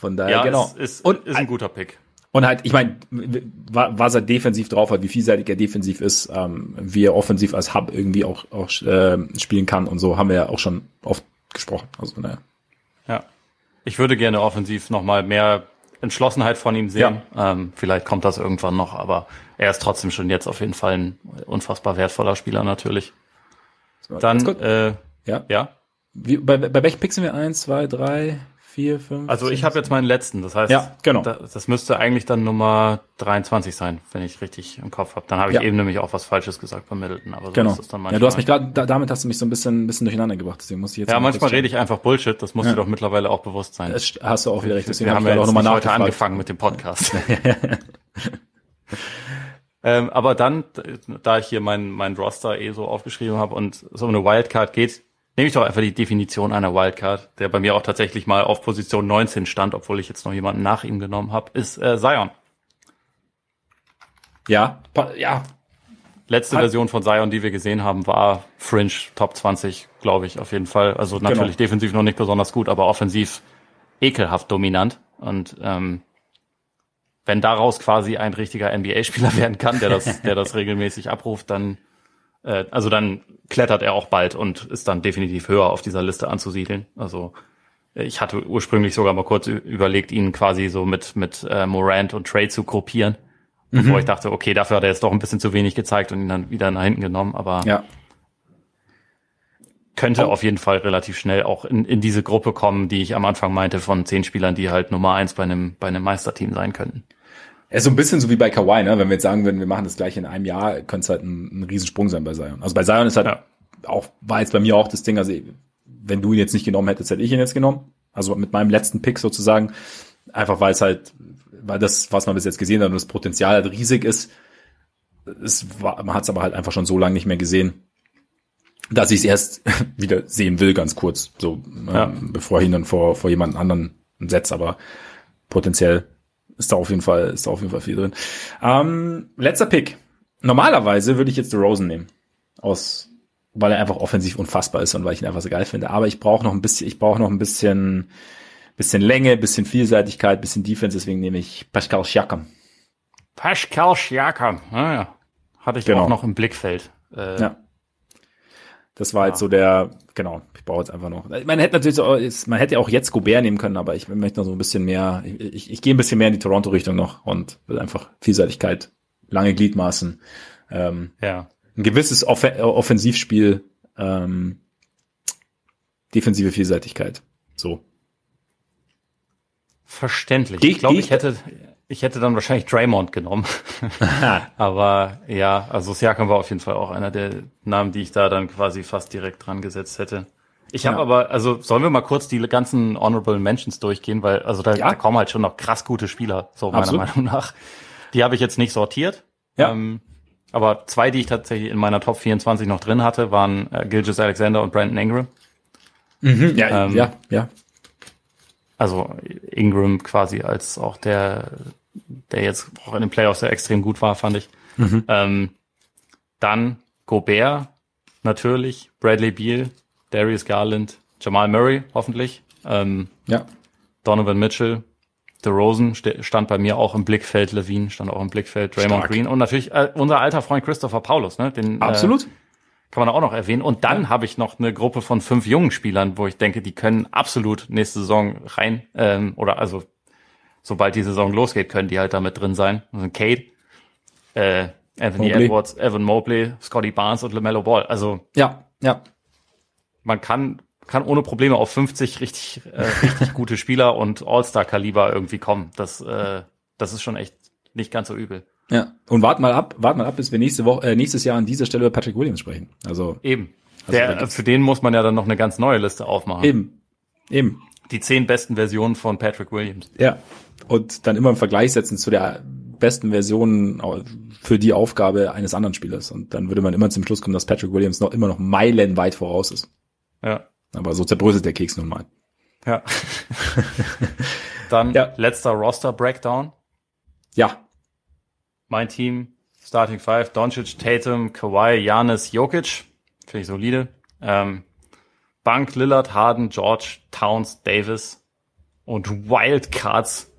Ja, Von daher, ja genau. ist, ist, und, ist ein guter Pick. und halt, ich meine, was er defensiv drauf hat, wie vielseitig er defensiv ist, ähm, wie er offensiv als Hub irgendwie auch, auch äh, spielen kann und so, haben wir ja auch schon oft gesprochen. Also, von daher. Ja. Ich würde gerne offensiv nochmal mehr Entschlossenheit von ihm sehen. Ähm, vielleicht kommt das irgendwann noch, aber er ist trotzdem schon jetzt auf jeden Fall ein unfassbar wertvoller Spieler natürlich. Dann, äh, Ja. ja. Wie, bei, bei welchen Picks sind wir? Eins, zwei, drei, vier, fünf? Also ich habe jetzt meinen letzten, das heißt, Ja, genau. da, das müsste eigentlich dann Nummer 23 sein, wenn ich richtig im Kopf habe. Dann habe ich Ja. eben nämlich auch was Falsches gesagt bei Middleton, aber so Genau. ist das dann Ja, manchmal. du hast mich gerade, da, damit hast du mich so ein bisschen, ein bisschen durcheinander gebracht, deswegen muss ich jetzt. ja, mal manchmal rede ich einfach Bullshit, das muss Ja. dir doch mittlerweile auch bewusst sein. Das hast du auch wieder recht, deswegen Wir hab haben ich ja auch nochmal heute angefangen mit dem Podcast. *laughs* ähm, aber dann, da ich hier mein, mein Roster eh so aufgeschrieben habe und so eine Wildcard geht, nehme ich doch einfach die Definition einer Wildcard, der bei mir auch tatsächlich mal auf Position 19 stand, obwohl ich jetzt noch jemanden nach ihm genommen habe, ist äh, Zion. Ja, ja, Letzte Hat- Version von Zion, die wir gesehen haben, war Fringe Top 20, glaube ich, auf jeden Fall. Also natürlich defensiv noch nicht besonders gut, aber offensiv ekelhaft dominant. Und ähm, wenn daraus quasi ein richtiger NBA-Spieler *laughs* werden kann, der das, der das *laughs* regelmäßig abruft, dann äh, also dann klettert er auch bald und ist dann definitiv höher auf dieser Liste anzusiedeln. Also ich hatte ursprünglich sogar mal kurz überlegt, ihn quasi so mit, mit äh, Morant und Trey zu gruppieren. Mhm. Bevor ich dachte, okay, dafür hat er jetzt doch ein bisschen zu wenig gezeigt und ihn dann wieder nach hinten genommen. Aber ja. könnte oh. auf jeden Fall relativ schnell auch in, in diese Gruppe kommen, die ich am Anfang meinte, von zehn Spielern, die halt Nummer eins bei einem, bei einem Meisterteam sein könnten. Er ist so ein bisschen so wie bei Kawhi, ne? Wenn wir jetzt sagen würden, wir machen das gleich in einem Jahr, könnte es halt ein, ein Riesensprung sein bei Zion. Also bei Zion ist halt ja. auch, war jetzt bei mir auch das Ding, also wenn du ihn jetzt nicht genommen hättest, hätte ich ihn jetzt genommen. Also mit meinem letzten Pick sozusagen. Einfach weil es halt, weil das, was man bis jetzt gesehen hat und das Potenzial halt riesig ist. Es war, man hat es aber halt einfach schon so lange nicht mehr gesehen, dass ich es erst *laughs* wieder sehen will, ganz kurz. So, ja. ähm, bevor ich ihn dann vor, vor jemand anderen setze. Aber potenziell ist da auf jeden Fall, ist da auf jeden Fall viel drin. Ähm, letzter Pick. Normalerweise würde ich jetzt The Rosen nehmen. Aus, weil er einfach offensiv unfassbar ist und weil ich ihn einfach so geil finde. Aber ich brauche noch ein bisschen, ich brauche noch ein bisschen, bisschen Länge, bisschen Vielseitigkeit, bisschen Defense, deswegen nehme ich Pascal Siakam. Pascal Siakam, ah, ja. Hatte ich genau. auch noch im Blickfeld. Äh, ja. Das war ja. jetzt so der, genau, ich brauche jetzt einfach noch. Man hätte natürlich so, man hätte auch jetzt Gobert nehmen können, aber ich möchte noch so ein bisschen mehr, ich, ich, gehe ein bisschen mehr in die Toronto-Richtung noch und will einfach Vielseitigkeit, lange Gliedmaßen, ähm, ja. ein gewisses Off Offensivspiel, ähm, defensive Vielseitigkeit. So. Verständlich. Ich glaube, ich hätte, ich hätte dann wahrscheinlich Draymond genommen. *laughs* *laughs* Aber ja, also Siakam war auf jeden Fall auch einer der Namen, die ich da dann quasi fast direkt dran gesetzt hätte. Ich habe ja. aber, also sollen wir mal kurz die ganzen Honorable Mentions durchgehen, weil also da, ja. da kommen halt schon noch krass gute Spieler, so meiner Absolut. Meinung nach. Die habe ich jetzt nicht sortiert. Ja. Ähm, aber zwei, die ich tatsächlich in meiner Top 24 noch drin hatte, waren äh, Gilgis Alexander und Brandon Ingram. Mhm, ja, ähm, ja, ja. Also Ingram quasi als auch der der jetzt auch in den Playoffs sehr extrem gut war, fand ich. Mhm. Ähm, dann Gobert, natürlich, Bradley Beal, Darius Garland, Jamal Murray, hoffentlich. Ähm, ja. Donovan Mitchell, DeRozan stand bei mir auch im Blickfeld, Levine stand auch im Blickfeld, Draymond Stark. Green und natürlich äh, unser alter Freund Christopher Paulus, ne? Den, äh, Absolut. Äh, kann man auch noch erwähnen. Und dann ja. habe ich noch eine Gruppe von fünf jungen Spielern, wo ich denke, die können absolut nächste Saison rein, ähm, oder also sobald die Saison losgeht, können die halt damit drin sein. Also Kate, äh, Anthony Mobley. Edwards, Evan Mobley, Scotty Barnes und LaMelo Ball. Also ja, ja. Man kann kann ohne Probleme auf 50 richtig äh, richtig *laughs* gute Spieler und All-Star-Kaliber irgendwie kommen. Das äh, das ist schon echt nicht ganz so übel. Ja. Und wart mal ab, wart mal ab, bis wir nächste Woche, äh, nächstes Jahr an dieser Stelle über Patrick Williams sprechen. Also eben. Also Der, für den muss man ja dann noch eine ganz neue Liste aufmachen. Eben. Eben. Die zehn besten Versionen von Patrick Williams. Ja und dann immer im Vergleich setzen zu der besten Version für die Aufgabe eines anderen Spielers. Und dann würde man immer zum Schluss kommen, dass Patrick Williams noch immer noch meilenweit voraus ist. Ja. Aber so zerbröselt der Keks nun mal. Ja. *laughs* dann ja. letzter Roster Breakdown. Ja. Mein Team, Starting Five, Doncic, Tatum, Kawhi, Janis, Jokic. Finde ich solide. Ähm, Bank, Lillard, Harden, George, Towns, Davis und Wildcards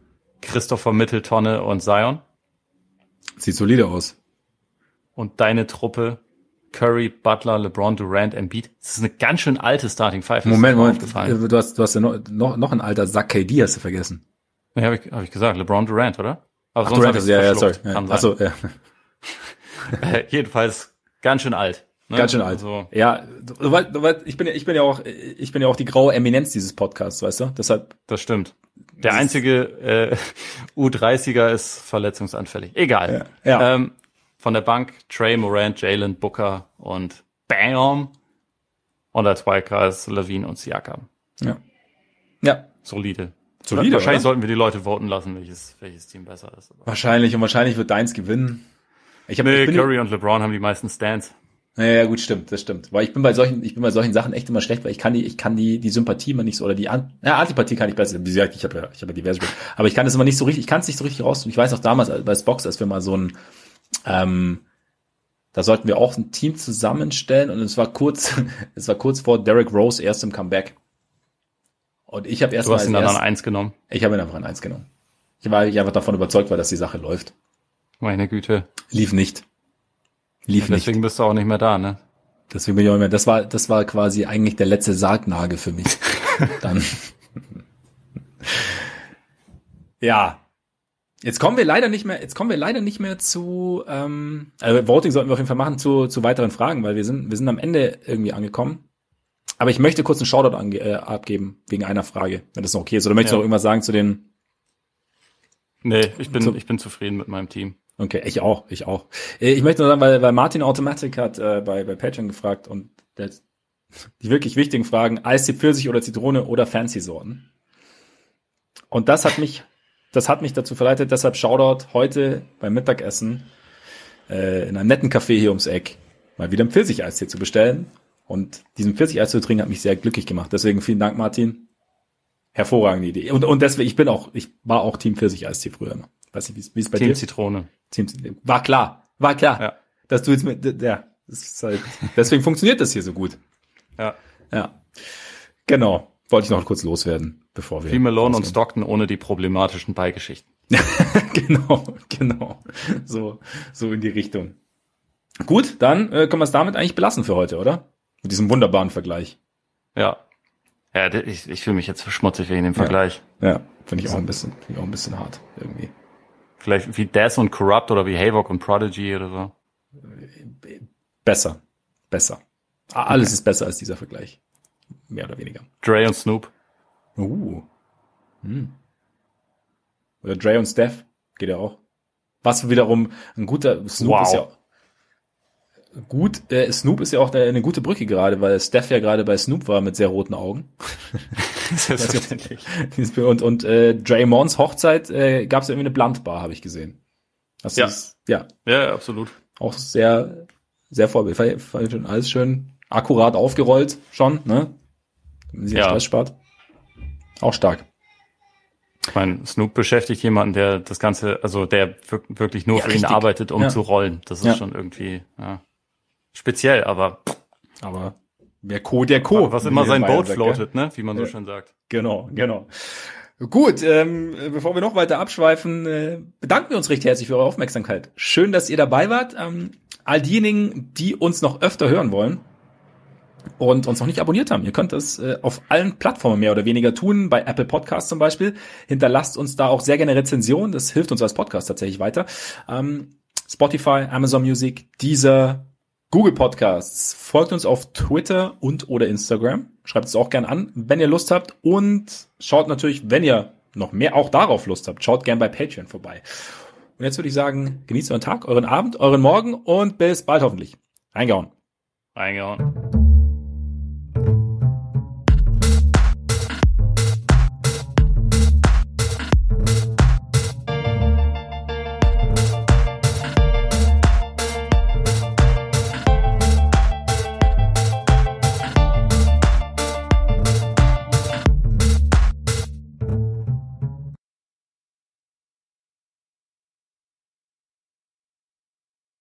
Christopher Mitteltonne und Zion. Sieht solide aus. Und deine Truppe Curry, Butler, LeBron, Durant, Embiid. Das ist eine ganz schön alte Starting Five. Moment, Moment. Du hast, du hast ja noch, noch, noch ein alter Sack KD hast du vergessen. Ja, habe ich, hab ich gesagt. LeBron, Durant, oder? Aber Ach, Durant, ja, ja, sorry. Ja. Achso, *laughs* ja. Äh, jedenfalls ganz schön alt. Ne? Ganz schön alt. Also, ja, ich bin ja, ich bin ja auch, ich bin ja auch die graue Eminenz dieses Podcasts, weißt du? Deshalb. Das stimmt. Der einzige äh, *laughs* U30er ist verletzungsanfällig. Egal. Ja, ja. Ähm, von der Bank Trey Morant, Jalen Booker und Bam. Und als Wildcards Levine und Siakam. Ja. Ja. Solide. Solide. Wahrscheinlich oder? sollten wir die Leute voten lassen, welches, welches Team besser ist. Wahrscheinlich und wahrscheinlich wird deins gewinnen. Ich hab, nee, ich Curry und LeBron haben die meisten Stands. Ja, ja, gut, stimmt, das stimmt. Weil ich bin bei solchen, ich bin bei solchen Sachen echt immer schlecht, weil ich kann die, ich kann die, die Sympathie immer nicht so, oder die An ja, Antipathie kann ich besser. Wie gesagt, ich habe ja, ich habe ja diverse Spiele. Aber ich kann das immer nicht so richtig, ich kann es nicht so richtig raus. Ich weiß auch damals bei Spox, als wir mal so ein, ähm, da sollten wir auch ein Team zusammenstellen und es war kurz, *laughs* es war kurz vor Derek Rose erstem Comeback. Und ich habe erst Du hast ihn dann erst, an eins genommen. Ich habe ihn einfach an eins genommen. Ich war ich einfach davon überzeugt war, dass die Sache läuft. Meine Güte. Lief nicht. Lief ja, deswegen nicht. bist du auch nicht mehr da, ne? Deswegen bin ich auch nicht mehr. Das war, das war quasi eigentlich der letzte Sargnagel für mich. *laughs* Dann. ja. Jetzt kommen wir leider nicht mehr, jetzt kommen wir leider nicht mehr zu, ähm, also Voting sollten wir auf jeden Fall machen zu, zu weiteren Fragen, weil wir sind, wir sind am Ende irgendwie angekommen. Aber ich möchte kurz einen Shoutout äh, abgeben, wegen einer Frage, wenn das noch okay ist. Oder möchtest ja. du noch irgendwas sagen zu den? Nee, ich bin, zu, ich bin zufrieden mit meinem Team. Okay, ich auch, ich auch. Äh, ich möchte nur sagen, weil, weil Martin Automatic hat äh, bei, bei Patreon gefragt und der, die wirklich wichtigen Fragen, Eistee Pfirsich oder Zitrone oder Fancy-Sorten. Und das hat mich, das hat mich dazu verleitet, deshalb Shoutout heute beim Mittagessen äh, in einem netten Café hier ums Eck mal wieder ein Pfirsich-Eistee zu bestellen. Und diesen Pfirsich-Eis zu trinken hat mich sehr glücklich gemacht. Deswegen vielen Dank, Martin. Hervorragende Idee. Und, und deswegen, ich bin auch, ich war auch Team Pfirsich-Eistee früher. Noch. Weiß nicht, wie es bei Team dir? Zitrone. Team Zitrone. War klar, war klar. Ja. Dass du jetzt mit, ja, das ist halt, deswegen funktioniert das hier so gut. Ja. Ja. Genau. Wollte ich noch kurz loswerden, bevor wir. Free Malone und Stockton ohne die problematischen Beigeschichten. *laughs* genau, genau. So, so in die Richtung. Gut, dann äh, können wir es damit eigentlich belassen für heute, oder? Mit diesem wunderbaren Vergleich. Ja. Ja, ich, ich fühle mich jetzt schmutzig wegen dem Vergleich. Ja, ja finde ich auch ein bisschen, finde ich auch ein bisschen hart irgendwie. Vielleicht wie Death und Corrupt oder wie Havok und Prodigy oder so. Besser. Besser. Alles okay. ist besser als dieser Vergleich. Mehr oder weniger. Dre und Snoop. Uh. Hm. Oder Dre und Steph. Geht ja auch. Was wiederum ein guter Snoop wow. ist ja gut. Äh, Snoop ist ja auch eine gute Brücke gerade, weil Steph ja gerade bei Snoop war mit sehr roten Augen. *laughs* *laughs* und und äh, Draymond's Hochzeit äh, gab es irgendwie eine Blundbar, habe ich gesehen. Hast ja. ja. Ja, absolut. Auch sehr, sehr vorbildlich. Alles schön akkurat aufgerollt schon, ne? Wenn sie ja. Stress spart. Auch stark. Ich meine, Snoop beschäftigt jemanden, der das Ganze, also der wirklich nur ja, für richtig. ihn arbeitet, um ja. zu rollen. Das ist ja. schon irgendwie ja, speziell, aber aber der Co, der Co. Was immer sein Boot floatet, ne? Wie man so schön sagt. Genau, genau. Gut, ähm, bevor wir noch weiter abschweifen, äh, bedanken wir uns recht herzlich für eure Aufmerksamkeit. Schön, dass ihr dabei wart. Ähm, all diejenigen, die uns noch öfter hören wollen, und uns noch nicht abonniert haben, ihr könnt das äh, auf allen Plattformen mehr oder weniger tun, bei Apple Podcasts zum Beispiel. Hinterlasst uns da auch sehr gerne Rezensionen, das hilft uns als Podcast tatsächlich weiter. Ähm, Spotify, Amazon Music, dieser Google Podcasts. Folgt uns auf Twitter und oder Instagram. Schreibt es auch gern an, wenn ihr Lust habt. Und schaut natürlich, wenn ihr noch mehr auch darauf Lust habt, schaut gern bei Patreon vorbei. Und jetzt würde ich sagen, genießt euren Tag, euren Abend, euren Morgen und bis bald hoffentlich. Reingehauen. Reingehauen.